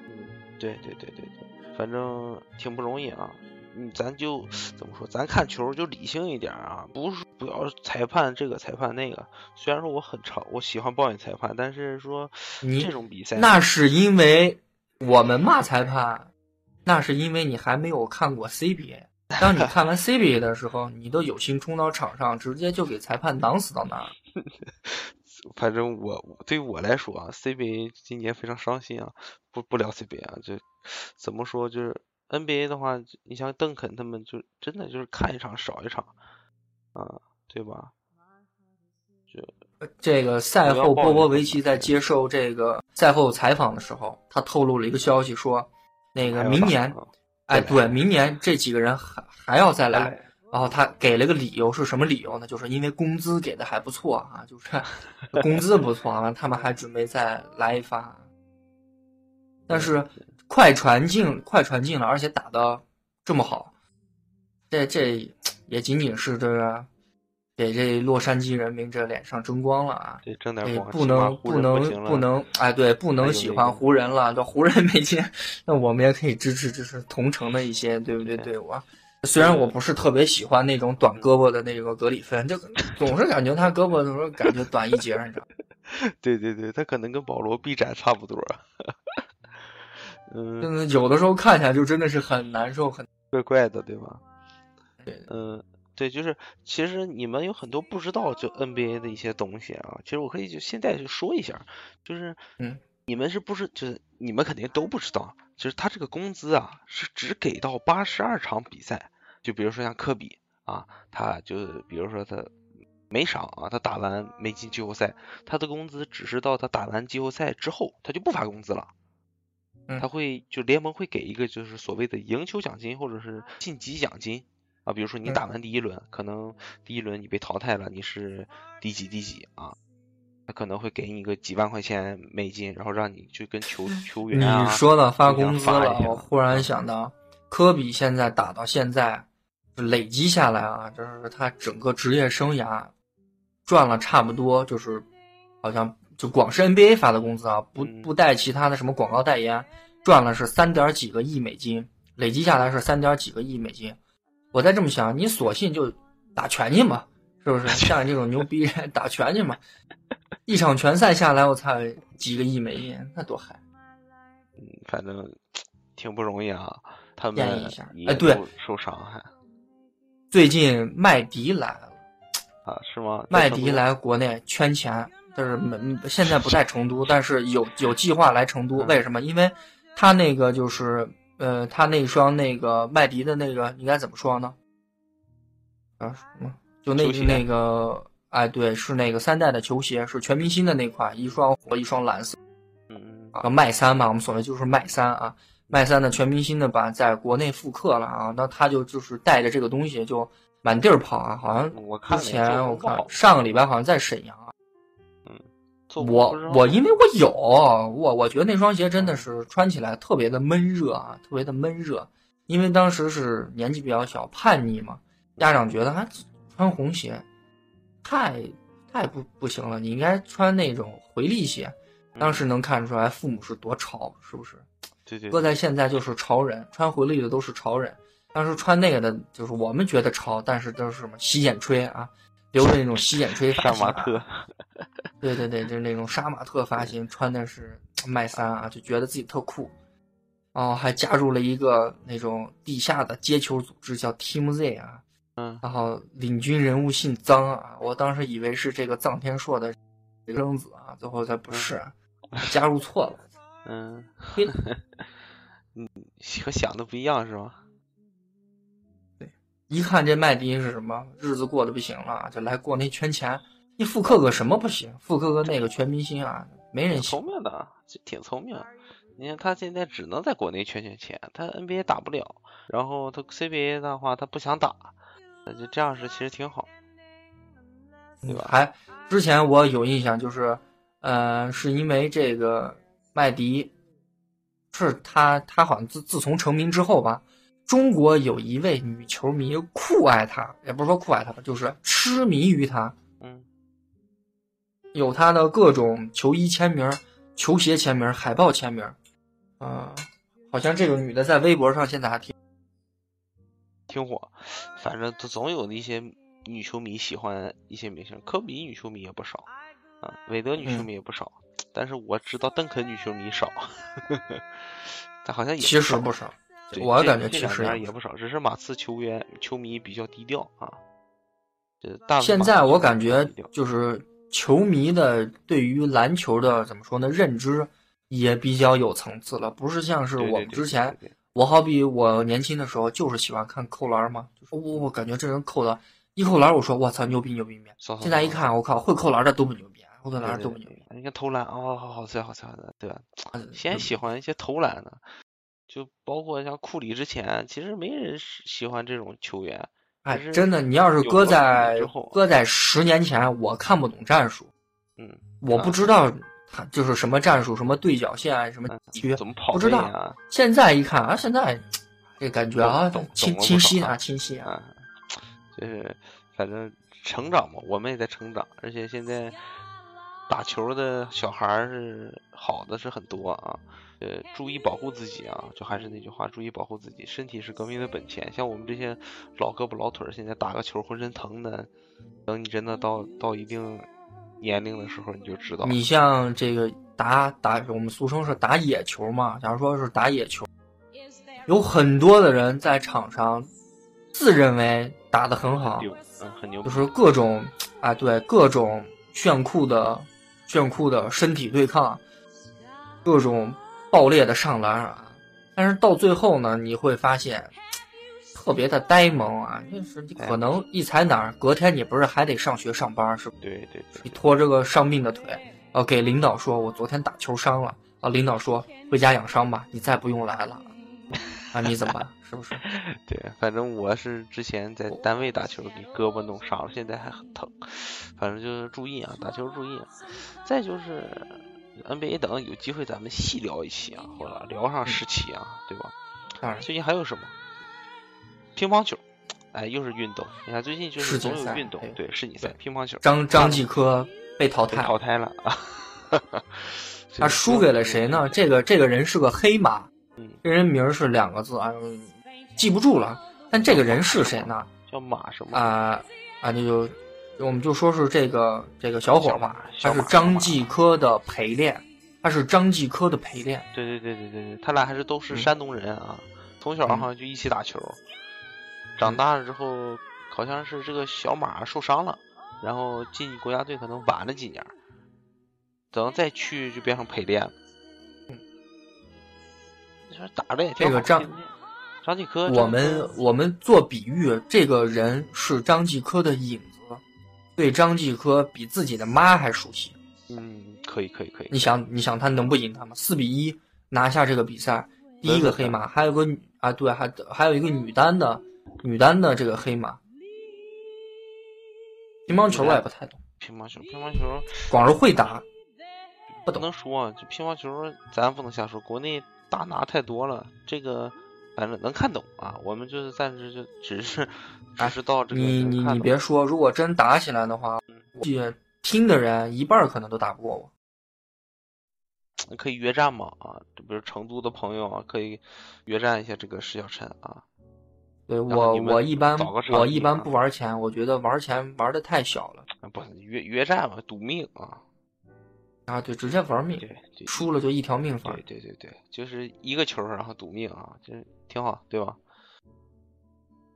嗯，对对对对对，反正挺不容易啊。嗯，咱就怎么说？咱看球就理性一点啊，不是不要裁判这个裁判那个。虽然说我很吵，我喜欢抱怨裁判，但是说你这种比赛，那是因为我们骂裁判，那是因为你还没有看过 CBA。当你看完 CBA 的时候，你都有心冲到场上，直接就给裁判挡死到那儿。反正我对我来说啊，CBA 今年非常伤心啊，不不聊 CBA 啊，就怎么说就是。NBA 的话，你像邓肯他们，就真的就是看一场少一场，啊，对吧？就这个赛后，波波维奇在接受这个赛后采访的时候，他透露了一个消息，说那个明年，哎，对，明年这几个人还还要再来。然后他给了个理由，是什么理由呢？就是因为工资给的还不错啊，就是 工资不错啊，他们还准备再来一发。但是。快船进，快船进了，而且打的这么好，这这也仅仅是这个给这洛杉矶人民这脸上争光了啊！对，争点光，不能不能不能，哎，对，不能喜欢湖人了，这湖人没进，那我们也可以支持支持同城的一些，对不对？队伍啊。虽然我不是特别喜欢那种短胳膊的那个格里芬，就总是感觉他胳膊的时候感觉短一截，你知道？对对对，他可能跟保罗臂展差不多。嗯，有的时候看起来就真的是很难受，很怪怪的，对吧？对，嗯，对，就是其实你们有很多不知道就 NBA 的一些东西啊，其实我可以就现在就说一下，就是嗯，你们是不是就是你们肯定都不知道，就是他这个工资啊是只给到八十二场比赛，就比如说像科比啊，他就比如说他没伤啊，他打完没进季后赛，他的工资只是到他打完季后赛之后，他就不发工资了。他会就联盟会给一个就是所谓的赢球奖金或者是晋级奖金啊，比如说你打完第一轮，可能第一轮你被淘汰了，你是第几第几啊，他可能会给你个几万块钱美金，然后让你去跟球球员啊。你说到发工资了，我忽然想到，科比现在打到现在，累积下来啊，就是他整个职业生涯赚了差不多，就是好像。就光是 NBA 发的工资啊，不不带其他的什么广告代言，赚了是三点几个亿美金，累积下来是三点几个亿美金。我再这么想，你索性就打拳去嘛，是不是？像你这种牛逼人打拳去嘛，一场拳赛下来，我操，几个亿美金，那多嗨！嗯，反正挺不容易啊。他们验一下，哎，对，受伤害。最近麦迪来了啊？是吗？麦迪来国内圈钱。但是没现在不在成都，但是有有计划来成都。为什么？因为他那个就是呃，他那双那个麦迪的那个应该怎么说呢？啊什么？就那那个哎，对，是那个三代的球鞋，是全明星的那款，一双火，一双蓝色。嗯啊，麦三嘛，我们所谓就是麦三啊，麦三的全明星的版在国内复刻了啊，那他就就是带着这个东西就满地儿跑啊，好像之前我看上个礼拜好像在沈阳。我我因为我有我我觉得那双鞋真的是穿起来特别的闷热啊，特别的闷热。因为当时是年纪比较小，叛逆嘛，家长觉得啊穿红鞋太太不不行了，你应该穿那种回力鞋。当时能看出来父母是多潮，是不是？对对。搁在现在就是潮人，穿回力的都是潮人。当时穿那个的就是我们觉得潮，但是都是什么洗剪吹啊。留着那种洗剪吹发型，对对对，就是那种杀马特发型，穿的是麦三啊，就觉得自己特酷。然后还加入了一个那种地下的接球组织，叫 Team Z 啊。嗯，然后领军人物姓臧啊，我当时以为是这个臧天朔的私生子啊，最后才不是啊，加入错了。嗯，嘿 嗯，和想的不一样是吧？一看这麦迪是什么，日子过得不行了，就来过那圈钱。你复刻个什么不行？复刻个那个全明星啊，没人行聪。明的，这挺聪明。你看他现在只能在国内圈圈钱，他 NBA 打不了，然后他 CBA 的话他不想打，那就这样是其实挺好。对吧还之前我有印象，就是，呃，是因为这个麦迪，是他他好像自自从成名之后吧，中国有一位女球迷酷爱他，也不是说酷爱他吧，就是痴迷于他，嗯，有他的各种球衣签名、球鞋签名、海报签名，啊、好像这个女的在微博上现在还挺挺火。反正都总有那些女球迷喜欢一些明星，科比女球迷也不少啊，韦德女球迷也不少。但是我知道邓肯女球迷少，呵 呵但好像也其实不少，我感觉其实也不少，只是马刺球员球迷比较低调啊。这大现在我感觉就是球迷的对于篮球的怎么说呢认知也比较有层次了，不是像是我们之前，对对我好比我年轻的时候就是喜欢看扣篮嘛，就是我我感觉这人扣的一扣篮，我说我操牛逼牛逼牛逼，骚骚现在一看我靠会扣篮的多么牛逼，啊会扣篮的都不牛逼。你看投篮哦，好好菜好帅的，对吧？嗯先喜欢一些投篮的，就包括像库里之前，其实没人喜欢这种球员。哎，真的，你要是搁在搁在十年前，我看不懂战术，嗯，我不啊知道他就是什么战术，什么对角线，什么嗯。怎么跑不知道？现在一看啊，现在这感觉啊清清晰啊，清晰啊。啊，就是反正成长嘛，我们也在成长，而且现在打球的小孩是好的是很多啊。呃，注意保护自己啊！就还是那句话，注意保护自己，身体是革命的本钱。像我们这些老胳膊老腿儿，现在打个球浑身疼的，等你真的到到一定年龄的时候，你就知道。你像这个打打，我们俗称是打野球嘛。假如说是打野球，有很多的人在场上自认为打得很好，丢，嗯，很牛。就是各种啊，对各种炫酷的炫酷的身体对抗，各种爆裂的上篮啊。但是到最后呢，你会发现特别的呆萌啊，就是你可能一踩哪儿，隔天你不是还得上学上班是吧？对对你，拖着个伤病的腿，呃，给领导说，我昨天打球伤了，啊，领导说回家养伤吧，你再不用来了，啊，你怎么办？是不是？对，反正我是之前在单位打球，给胳膊弄伤了，现在还很疼。反正就是注意啊，打球注意啊。再就是 NBA 等有机会咱们细聊一期啊，或者聊上十期啊，对吧？当然，最近还有什么？乒乓球，哎，又是运动。你看最近就是总有运动哎，对，世锦赛乒乓球张张继科被淘汰，被淘汰了啊。他输给了谁呢？这个这个人是个黑马，嗯，这人名儿是两个字啊，嗯记不住了。但这个人是谁呢？叫马什么？啊啊，那就我们就说是这个这个小伙吧，小马他是张继科的陪练，他是张继科的陪练。对对对对对对，他俩还是都是嗯山东人啊，从小嗯好像就一起打球，长大了之后好像是这个小马受伤了，然后进国家队可能晚了几年，等再去就变成陪练了。你说打的也挺好这个张继科，我们我们做比喻，这个人是张继科的影子，对张继科比自己的妈还熟悉。嗯，可以可以可以，你想，你想他能不赢他吗？四比一拿下这个比赛，第一个黑马，还有个女啊，对，还还有一个女单的女单的这个黑马。乒乓球我也不太懂，乒乓球乒乓球光是会打，不不。能说啊，这乒乓球咱不能瞎说，国内大拿太多了，这个反正能看懂啊。我们就是暂时就只是 只是到这个哎你你你别说，如果真打起来的话，估计听的人一半可能都打不过我。可以约战嘛啊，这不是成都的朋友啊，可以约战一下这个石小晨啊。对我我一般我一般啊不玩钱，我觉得玩钱玩的太小了。啊不是约约战嘛，赌命啊。啊，对，直接玩命，对，对输了就一条命对反。对对对，就是一个球然后赌命啊，这挺好，对吧？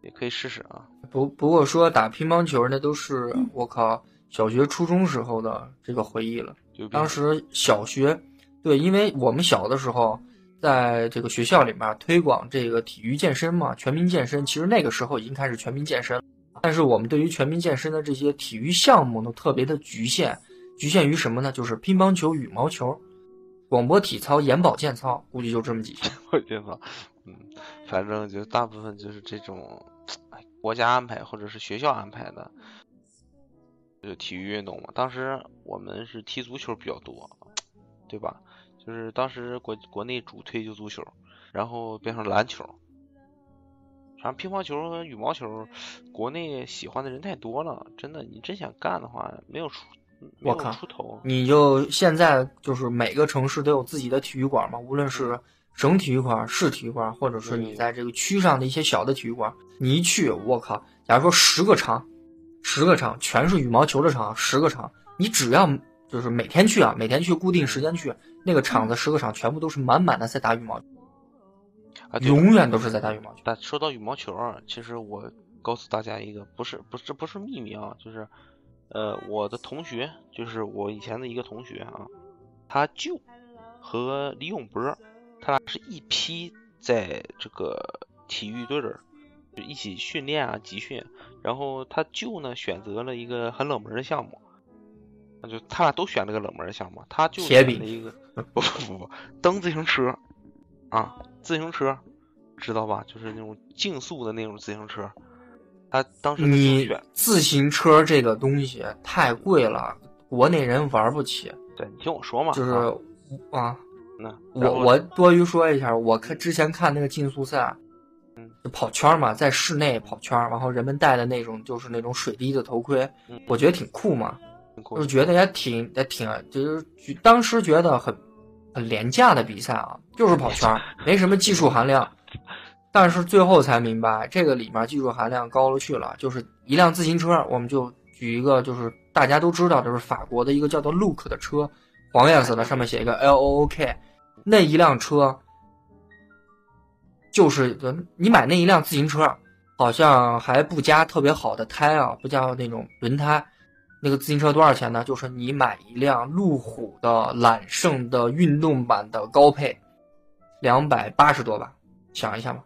也可以试试啊。不不过说打乒乓球那都是我靠小学初中时候的这个回忆了。就比当时小学，对，因为我们小的时候，在这个学校里面推广这个体育健身嘛，全民健身。其实那个时候已经开始全民健身了，但是我们对于全民健身的这些体育项目呢，特别的局限，局限于什么呢？就是乒乓球、羽毛球、广播体操、眼保健操，估计就这么几项。我觉得，嗯，反正就大部分就是这种，国家安排或者是学校安排的，就体育运动嘛。当时我们是踢足球比较多，对吧？就是当时国国内主推就足球，然后变成篮球。反正乒乓球和羽毛球，国内喜欢的人太多了，真的，你真想干的话，没有出，我靠出头。你就现在就是每个城市都有自己的体育馆嘛，无论是省体育馆、市体育馆，或者是你在这个区上的一些小的体育馆，你一去，我靠，假如说十个场，十个场全是羽毛球的场，十个场，你只要就是每天去啊，每天去固定时间去，那个场子十个场全部都是满满的在打羽毛球，啊，永远都是在打羽毛球。但说到羽毛球啊，其实我告诉大家一个，不是不是这不是秘密啊，就是，呃，我的同学，就是我以前的一个同学啊，他舅和李永波，他俩是一批在这个体育队儿就一起训练啊集训，然后他舅呢选择了一个很冷门的项目，那就他俩都选了个冷门的项目，他就选了一个不不不不蹬自行车啊，自行车知道吧？就是那种竞速的那种自行车，他当时你，自行车这个东西太贵了，国内人玩不起。对你听我说嘛，就是啊啊，那我我多余说一下，我看之前看那个竞速赛，嗯，就跑圈嘛，在室内跑圈，然后人们戴的那种就是那种水滴的头盔，嗯我觉得挺酷嘛，就觉得也挺也挺，就是当时觉得很很廉价的比赛啊，就是跑圈，没什么技术含量。但是最后才明白，这个里面技术含量高了去了。就是一辆自行车，我们就举一个，就是大家都知道，就是法国的一个叫做 Look 的车，黄颜色的，上面写一个 L O O K，那一辆车，就是你买那一辆自行车，好像还不加特别好的胎啊，不加那种轮胎。那个自行车多少钱呢？就是你买一辆路虎的揽胜的运动版的高配，两百八十多吧，想一下吧。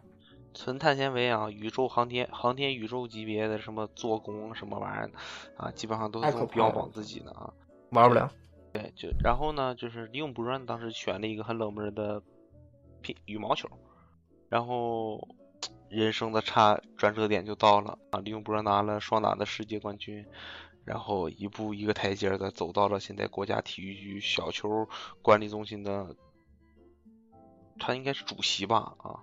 纯碳纤维啊，宇宙航天航天宇宙级别的什么做工什么玩意儿啊，基本上都是标榜自己的啊。玩不了。对，就然后呢，就是李永波呢，当时选了一个很冷门的乒羽毛球，然后 人生的差转折点就到了啊，李永波拿了双打的世界冠军，然后一步一个台阶的走到了现在国家体育局小球管理中心的，他应该是主席吧啊，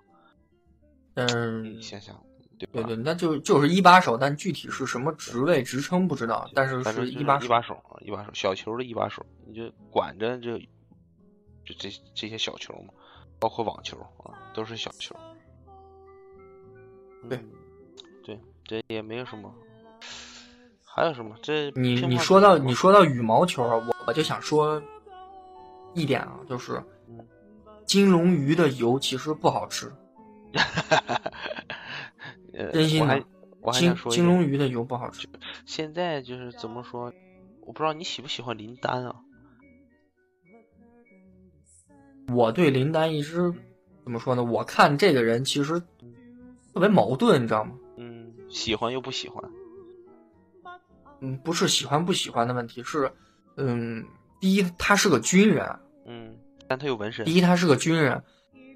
嗯你，想想，对？对对，那就就是一把手，但具体是什么职位职称不知道，但是是是一把手。一把手啊，一把手，小球的一把手，你就管着这就这这些小球嘛，包括网球啊，都是小球。对嗯，对，这也没有什么，还有什么？这你你说到你说到羽毛球啊，我我就想说一点啊，就是嗯金龙鱼的油其实不好吃，呃真心的我还我还金想说一个金龙鱼的油不好吃。现在就是怎么说？我不知道你喜不喜欢林丹啊？我对林丹一直怎么说呢？我看这个人其实特别矛盾，你知道吗？嗯，喜欢又不喜欢。嗯，不是喜欢不喜欢的问题，是嗯，第一他是个军人，嗯，但他有纹身第。一他是个军人，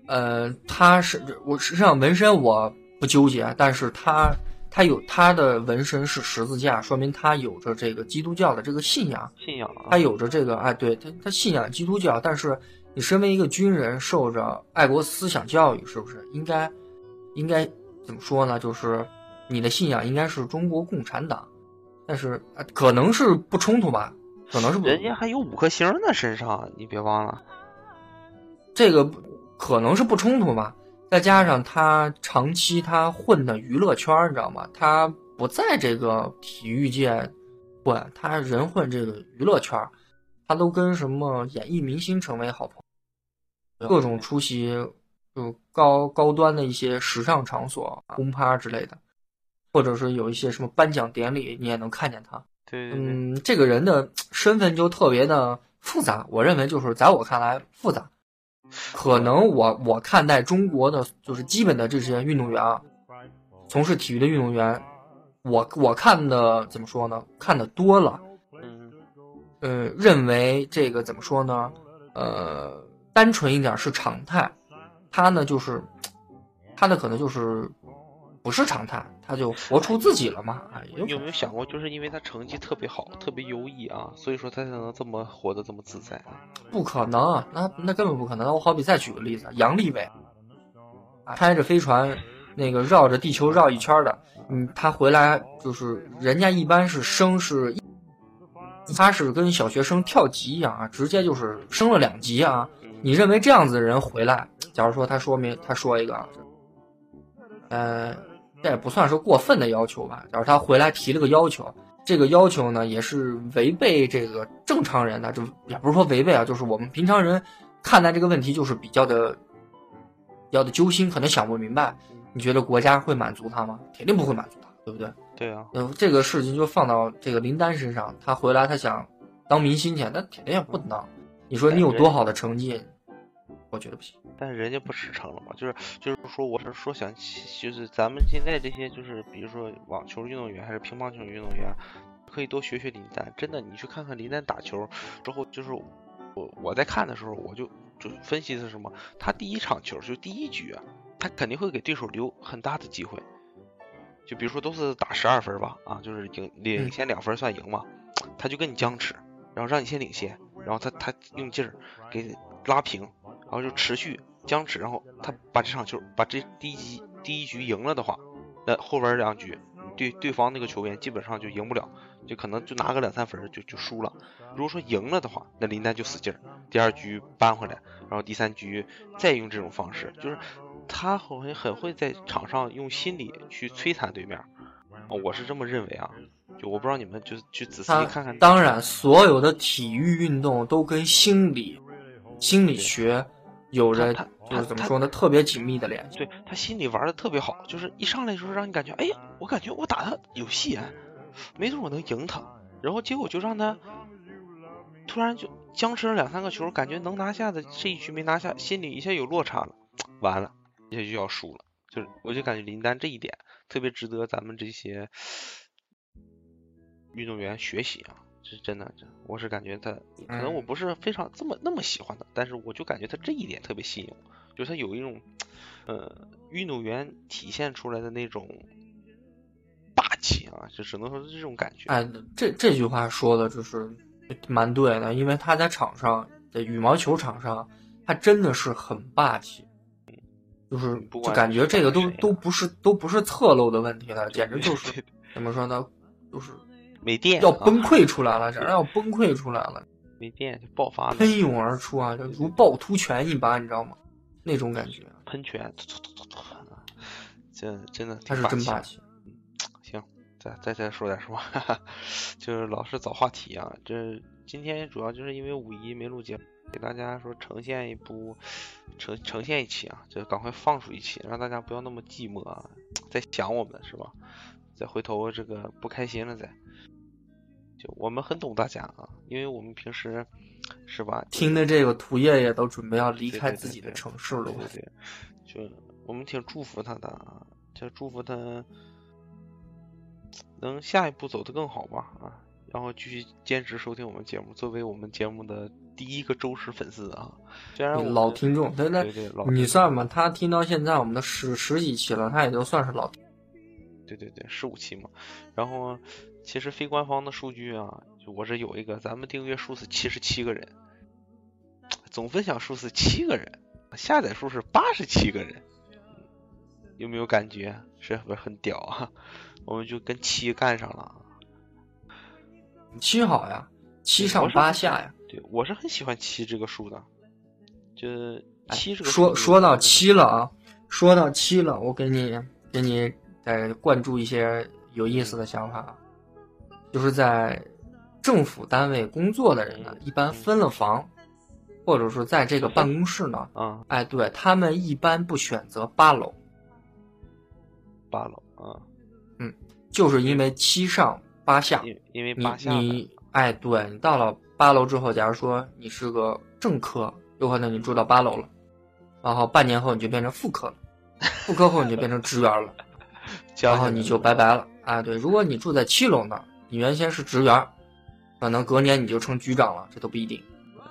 呃，他是我实际上纹身我不纠结，但是他他有他的纹身是十字架，说明他有着这个基督教的这个信仰，信仰啊他，有着这个哎，对他他信仰基督教，但是你身为一个军人，受着爱国思想教育，是不是应该应该怎么说呢？就是你的信仰应该是中国共产党，但是呃可能是不冲突吧，可能是不人家还有五颗星呢，身上你别忘了。这个不可能是不冲突吧？再加上他长期他混的娱乐圈，你知道吗？他不在这个体育界混，他人混这个娱乐圈。他都跟什么演艺明星成为好朋友，各种出席就高高端的一些时尚场所、轰趴之类的，或者是有一些什么颁奖典礼，你也能看见他。对对对，嗯，这个人的身份就特别的复杂，我认为就是在我看来复杂。可能我我看待中国的就是基本的这些运动员啊，从事体育的运动员，我我看的怎么说呢？看的多了，嗯呃，认为这个怎么说呢？呃，单纯一点是常态，他呢就是他的可能就是不是常态，他就活出自己了嘛。哎，有没有想过，就是因为他成绩特别好，特别优异啊，所以说他才能这么活得这么自在啊？不可能啊，那那根本不可能。我好比再举个例子，杨利伟，啊开着飞船那个绕着地球绕一圈的，嗯，他回来就是人家一般是升是一，他是跟小学生跳级一样啊，直接就是升了两级啊。你认为这样子的人回来，假如说他说明他说一个啊，呃，这也不算是过分的要求吧。假如他回来提了个要求，这个要求呢也是违背这个正常人的，就也不是说违背啊，就是我们平常人看待这个问题就是比较的比较的揪心，可能想不明白。你觉得国家会满足他吗？肯定不会满足他，对不对？对啊，嗯，这个事情就放到这个林丹身上，他回来他想当明星去，那肯定也不能。你说你有多好的成绩？我觉得不行。但是人家不实诚了嘛，就是就是说，我是说想，就是咱们现在这些，就是比如说网球运动员还是乒乓球运动员，可以多学学林丹。真的，你去看看林丹打球之后，就是我我在看的时候，我就就分析的是什么？他第一场球就第一局啊，他肯定会给对手留很大的机会。就比如说都是打十二分吧，啊，就是赢领先两分算赢嘛，他就跟你僵持，然后让你先领先，然后他他用劲儿给拉平，然后就持续僵持，然后他把这场球把这第一局第一局赢了的话，那后边两局对对方那个球员基本上就赢不了，就可能就拿个两三分就就输了。如果说赢了的话，那林丹就使劲儿，第二局扳回来，然后第三局再用这种方式，就是他好像很会在场上用心理去摧残对面。哦我是这么认为啊，就我不知道你们就去仔细看看。当然，所有的体育运动都跟心理、心理学有着他就是怎么说呢，特别紧密的联系。对他心里玩的特别好，就是一上来的时候让你感觉，哎呀，我感觉我打他有戏啊，没准我能赢他，然后结果就让他突然就僵持了两三个球，感觉能拿下的这一局没拿下，心里一下有落差了，完了，一下就要输了。就是我就感觉林丹这一点特别值得咱们这些运动员学习啊，这是真的，这我是感觉他可能我不是非常这么那么喜欢他，但是我就感觉他这一点特别吸引我，就是他有一种呃运动员体现出来的那种霸气啊，就只能说是这种感觉。哎，这这句话说的就是蛮对的，因为他在场上，在羽毛球场上，他真的是很霸气，就是就感觉这个都都不是都不是侧漏的问题了，简直就是怎么说呢，就是没电啊要崩溃出来了，简直要崩溃出来了，没电就爆发了，喷涌而出啊，就如趵突泉一般，你知道吗？那种感觉，喷泉，突突突突突啊这真的他是。真霸气。行，再再再说点说，哈哈，就是老是找话题啊。这今天主要就是因为五一没录节目，给大家说呈现一部呈呈现一期啊，就赶快放出一期，让大家不要那么寂寞啊，在想我们是吧？再回头这个不开心了再。就我们很懂大家啊，因为我们平时是吧？听的这个涂爷爷都准备要离开自己的城市了对，对对，就我们挺祝福他的啊，就祝福他能下一步走得更好吧啊，然后继续坚持收听我们节目，作为我们节目的第一个忠实粉丝啊。虽然老听众，对对对老你算吧，他听到现在我们的十十几期了，他也就算是老。对对对，十五期嘛。然后其实非官方的数据啊，就我这有一个，咱们订阅数是七十七个人，总分享数是七个人，下载数是八十七个人，嗯有没有感觉是不是很屌啊？我们就跟七干上了。七好呀，七上八下呀。对我是很喜欢七这个数的，就七这个数说说到七了啊，说到七了，我给你给你再灌注一些有意思的想法，就是在政府单位工作的人呢，一般分了房，或者说在这个办公室呢，啊，哎，对他们一般不选择八楼，八楼啊，嗯就是因为七上八下。因因为你八下你哎，对你到了八楼之后，假如说你是个正科，有可能你住到八楼了，然后半年后你就变成副科了，副科后你就变成职员了，然后你就拜拜了。啊，对，如果你住在七楼呢，你原先是职员，可能隔年你就成局长了，这都不一定。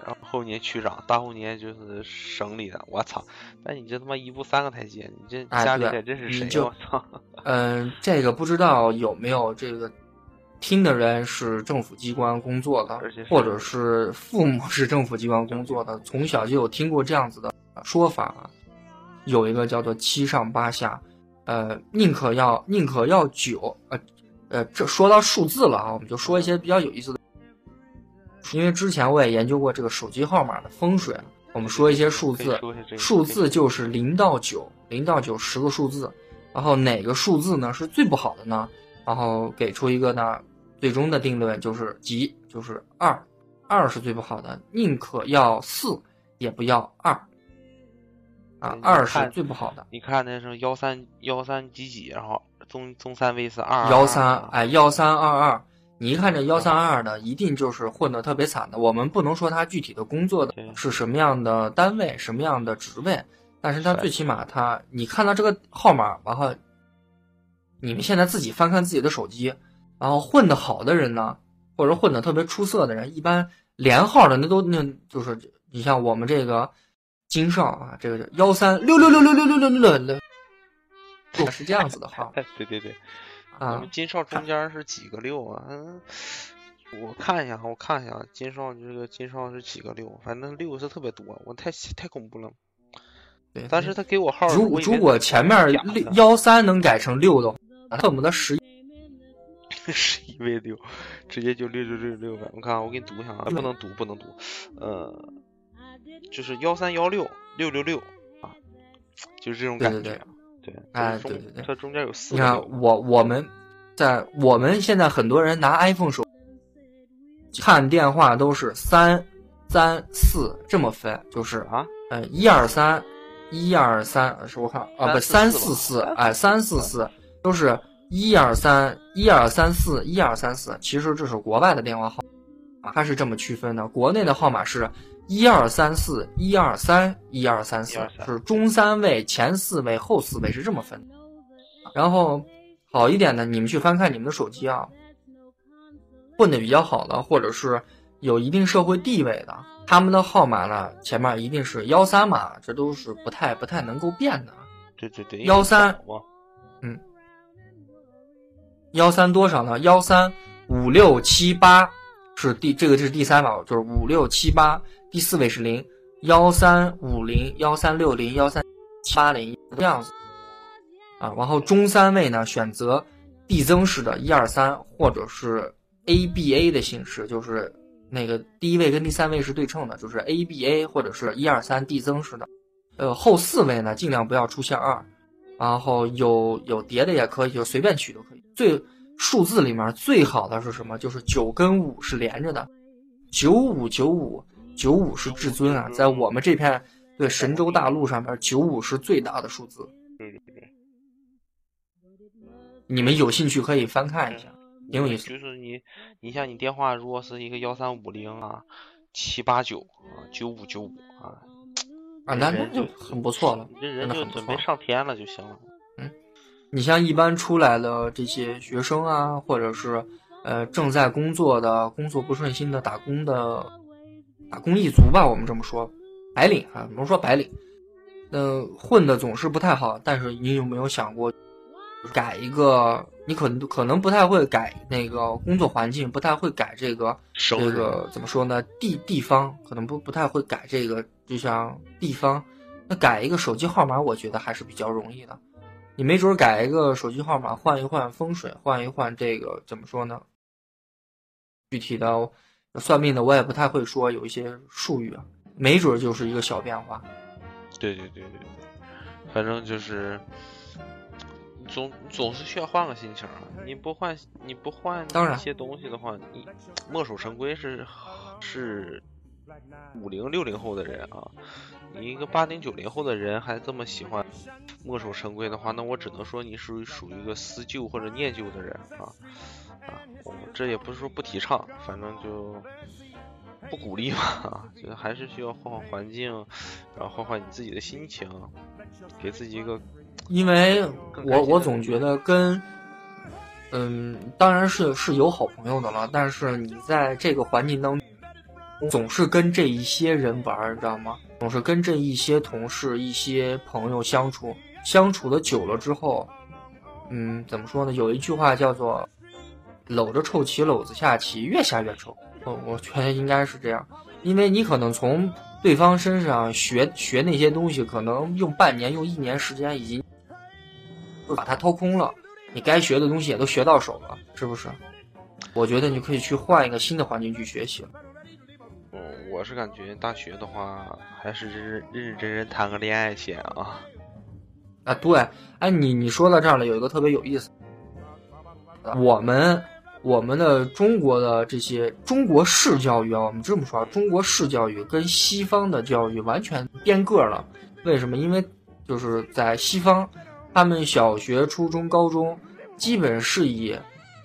然后后年区长，大后年就是省里的，我操！那你这他妈一步三个台阶，你这家里得这是谁呀？你就我操！嗯，这个不知道有没有这个听的人是政府机关工作的或者是父母是政府机关工作的，从小就有听过这样子的说法啊。有一个叫做七上八下，呃，宁可要宁可要九，呃呃，这说到数字了啊，我们就说一些比较有意思的，因为之前我也研究过这个手机号码的风水，我们说一些数字，数字就是零到九，零到九十个数字，然后哪个数字呢是最不好的呢？然后给出一个呢，最终的定论就是吉，就是二，二是最不好的，宁可要四也不要二，啊你，二是最不好的。你看那什么幺三幺三几几，然后中中三 V 是二幺三哎幺三二二，你一看这幺三二二的，一定就是混得特别惨的。我们不能说他具体的工作的是什么样的单位、什么样的职位，但是他最起码他，你看到这个号码，然后你们现在自己翻看自己的手机，然后混得好的人呢，或者混得特别出色的人，一般连号的那都那就是你像我们这个金少啊，这个幺三六六六六六六六六六，是这样子的话对 对对，我啊们。金少中间是几个六啊？嗯，我看一下，我看一下，金少这个金少是几个六？反正六是特别多，我太太恐怖了。对，但是他给我号，如我以为如果前面幺三能改成六的话，恨不得十 十一位六，直接就六六六六呗。我看啊我给你读一下啊，不能读，不能读。呃，就是幺三幺六六六六啊，就是这种对对感觉。对，哎对对对它中间有四你看。我我们在我们现在很多人拿 iPhone 手看电话都是三三四这么分，就是啊，呃一二三一二三是我看啊不三三四四吧四四哎三四四都是一二三一二三四一二三四，其实这是国外的电话号码，它是这么区分的。国内的号码是一二三四一二三一二三四，123是中三位、前四位、后四位是这么分的。然后好一点的，你们去翻看你们的手机啊，混的比较好的，或者是有一定社会地位的，他们的号码呢前面一定是幺三码，这都是不太不太能够变的。对对对，幺三嗯幺三多少呢？幺三五六七八是第这个这是第三码，就是五六七八，第四位是零，幺三五零、幺三六零、幺三七八零这样子啊。然后中三位呢，选择递增式的一二三，或者是 ABA 的形式，就是那个第一位跟第三位是对称的，就是 ABA 或者是一二三递增式的。呃，后四位呢，尽量不要出现二。然后有有叠的也可以，就随便取都可以。最数字里面最好的是什么？就是九跟五是连着的，九五九五九五是至尊啊，在我们这片对神州大陆上边，九五是最大的数字。对对对，你们有兴趣可以翻看一下，挺有意思。就是你，你像你电话如果是一个幺三五零啊，七八九啊，九五九五啊，啊，那那就很不错了，你这人就很不错。准备上天了就行了。嗯你像一般出来的这些学生啊，或者是呃正在工作的、工作不顺心的打工的打工一族吧，我们这么说，白领啊，我们说白领，呃，混的总是不太好。但是你有没有想过，改一个？你可能可能不太会改那个工作环境，不太会改这个这个怎么说呢？地地方可能不不太会改这个，就像地方，那改一个手机号码，我觉得还是比较容易的。你没准儿改一个手机号码，换一换风水，换一换这个怎么说呢？具体的算命的我也不太会说，有一些术语啊，没准儿就是一个小变化。对对对对对，反正就是总总是需要换个心情啊！你不换你不换当然一些东西的话，你墨守成规是是五零六零后的人啊，你一个八零九零后的人还这么喜欢墨守成规的话，那我只能说你属于属于一个思旧或者念旧的人啊这也不是说不提倡，反正就不鼓励嘛啊，就还是需要换换环境，然后换换你自己的心情，给自己一个因为我我总觉得跟，嗯，当然是是有好朋友的了，但是你在这个环境当中，总是跟这一些人玩你，知道吗？总是跟这一些同事、一些朋友相处，相处的久了之后，嗯，怎么说呢？有一句话叫做“搂着臭棋，篓子下棋，越下越臭”。我我觉得应该是这样，因为你可能从对方身上学学那些东西，可能用半年、用一年时间已经就把它掏空了。你该学的东西也都学到手了，是不是？我觉得你可以去换一个新的环境去学习了。嗯，我是感觉大学的话，还是认认认认真真谈个恋爱先啊。啊，对，哎，你你说到这儿了，有一个特别有意思，我们我们的中国的这些中国式教育啊，我们这么说，啊，中国式教育跟西方的教育完全变个了。为什么？因为就是在西方，他们小学、初中、高中基本是以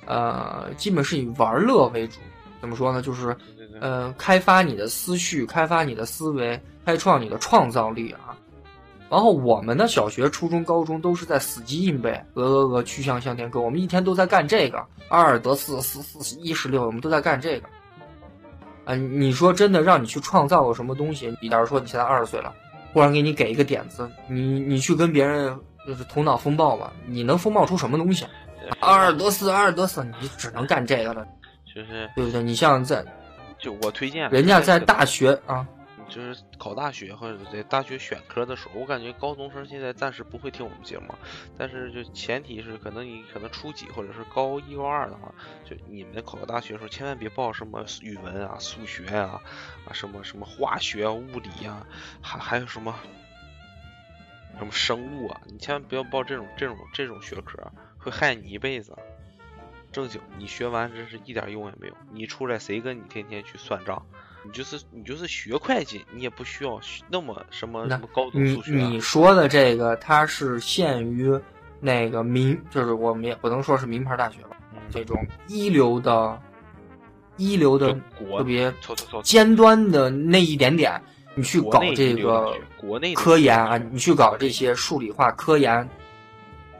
呃，基本是以玩乐为主。怎么说呢？就是，呃，开发你的思绪，开发你的思维，开创你的创造力啊。然后我们的小学、初中、高中都是在死记硬背，鹅鹅鹅，曲项向天歌，我们一天都在干这个，二二得四，四四十一十六，我们都在干这个。啊、你说真的让你去创造个什么东西？你假如说你现在二十岁了，忽然给你给一个点子，你你去跟别人就是头脑风暴吧，你能风暴出什么东西？二二得四，二二得四，你只能干这个了，就是对不对？你像在就我推荐人家在大。大学啊，就是考大学或者在大学选科的时候，我感觉高中生现在暂时不会听我们节目，但是就前提是可能你可能初几或者是高一高二的话，就你们考大学的时候千万别报什么语文啊、数学啊、啊什么什么化学啊、物理啊，还还有什么什么生物啊，你千万不要报这种这种这种学科，会害你一辈子。正经，你学完真是一点用也没有。你出来谁跟你天天去算账？你就是你就是学会计，你也不需要那么什么那什么高等你数学、啊。你说的这个，它是限于那个名，就是我们也不能说是名牌大学吧，嗯这种一流的、一流的特别尖端的那一点点，你去搞这个国内科研啊，你去搞这些数理化科研，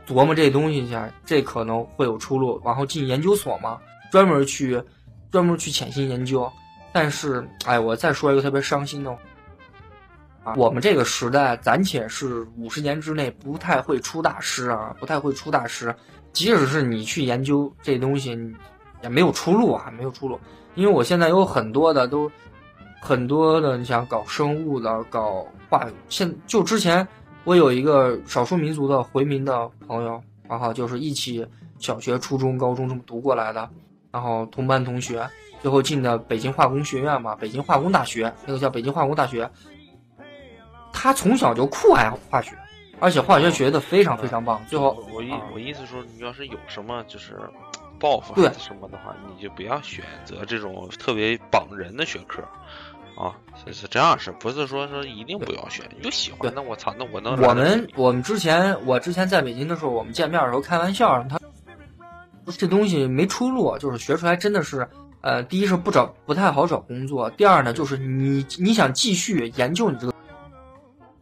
琢磨这东西去，这可能会有出路。然后进研究所嘛，专门去专门去潜心研究。但是，哎，我再说一个特别伤心的啊，我们这个时代暂且是五十年之内不太会出大师啊，不太会出大师。即使是你去研究这东西，也没有出路啊，没有出路。因为我现在有很多的都很多的，你想搞生物的，搞化，现就之前我有一个少数民族的回民的朋友，然后就是一起小学、初中、高中这么读过来的，然后同班同学，最后进的北京化工学院嘛，北京化工大学，那个叫北京化工大学。他从小就酷爱化学，而且化学学的非常非常棒。最后我我意啊我意思说，你要是有什么就是抱负对还是什么的话，你就不要选择这种特别绑人的学科啊，是是这样是不是说说一定不要选？就喜欢对那我操，那我能我们我们之前我之前在北京的时候，我们见面的时候开玩笑，他这东西没出路，就是学出来真的是，呃，第一是不找不太好找工作，第二呢就是你你想继续研究你这个，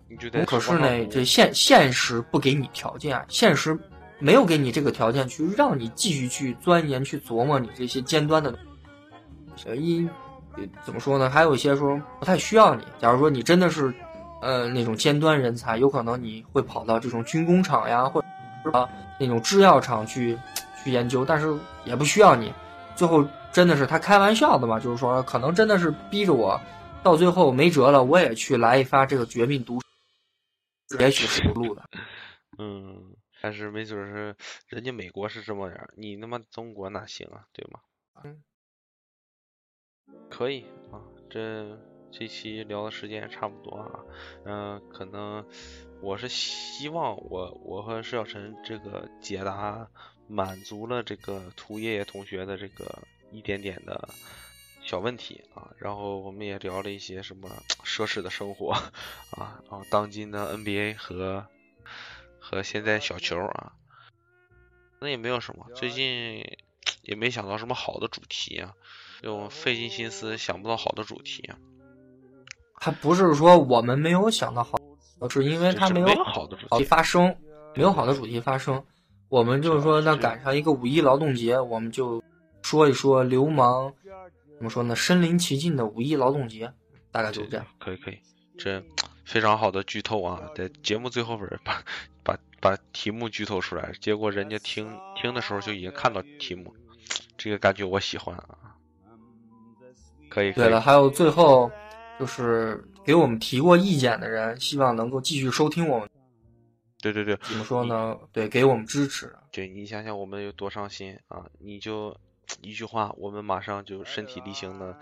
你就得可是呢这现现实不给你条件，现实没有给你这个条件去让你继续去钻研去琢磨你这些尖端的，呃一呃怎么说呢？还有一些说不太需要你。假如说你真的是，呃那种尖端人才，有可能你会跑到这种军工厂呀，或者啊那种制药厂去去研究，但是也不需要你。最后真的是他开玩笑的嘛，就是说可能真的是逼着我，到最后没辙了，我也去来一发这个绝命毒，也许是有路的。嗯，但是没准是人家美国是这么样，你他妈中国哪行啊，对吗？嗯，可以啊，这这期聊的时间也差不多啊，嗯、可能我是希望我我和石小晨这个解答满足了这个涂爷爷同学的这个一点点的小问题啊，然后我们也聊了一些什么奢侈的生活 啊，然后当今的 NBA 和和现在小球啊，那也没有什么，最近也没想到什么好的主题啊，就费尽心思想不到好的主题啊，还不是说我们没有想到好，是因为他没有好的主题发生，没有好的主题发生。我们就是说，那赶上一个五一劳动节，我们就说一说流氓怎么说呢？身临其境的五一劳动节，大概就是这样。可以可以，这非常好的剧透啊，在节目最后边儿把把把题目剧透出来，结果人家听听的时候就已经看到题目，这个感觉我喜欢啊。可以可以对了，，还有最后就是给我们提过意见的人，希望能够继续收听我们。对对对，怎么说呢？对，给我们支持。对你想想我们有多伤心啊！你就一句话，我们马上就身体力行的，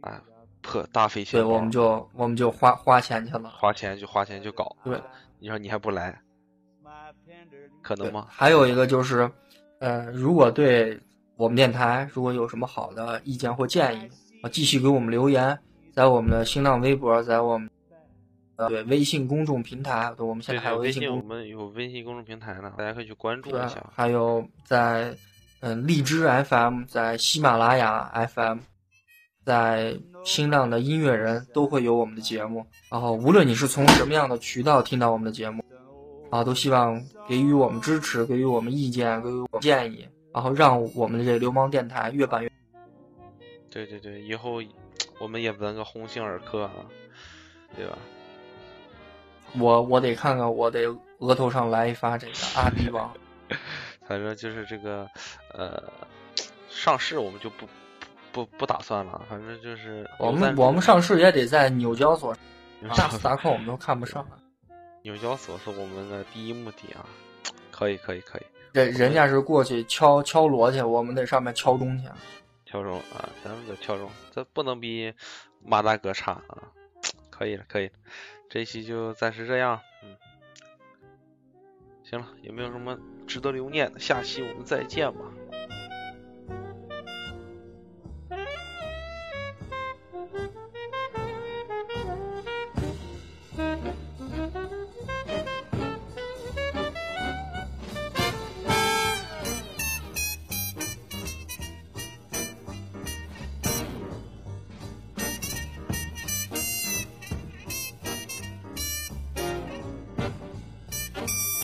啊，破大费钱对，我们就我们就花花钱去了。花钱就花钱就搞，对啊你说你还不来，可能吗？还有一个就是，呃，如果对我们电台如果有什么好的意见或建议啊，继续给我们留言，在我们的新浪微博，在我们呃对微信公众平台，对，我们现在还对对，微信我有微信公们有微信公众平台呢，大家可以去关注一下。还有在嗯、呃荔枝 FM，在喜马拉雅 FM，在新浪的音乐人都会有我们的节目。然后无论你是从什么样的渠道听到我们的节目，啊，都希望给予我们支持，给予我们意见，给予我们建议，然后让我们的这流氓电台越办越。对对对，以后 我们也纹个鸿星尔克啊，对吧？我我得看看，我得额头上来一发这个阿迪王。反正就是这个，呃，上市我们就不不不打算了，反正就是我们我们上市也得在纽交所，纽大交斯达克我们都看不上。纽交所是我们的第一目的啊，可以可以可以，人人家是过去敲敲锣去，我们得上面敲钟去。敲钟啊，咱们得敲钟，这不能比马大哥差啊，可以了可以了，这期就暂时这样，嗯，行了，也没有什么值得留念的，下期我们再见吧。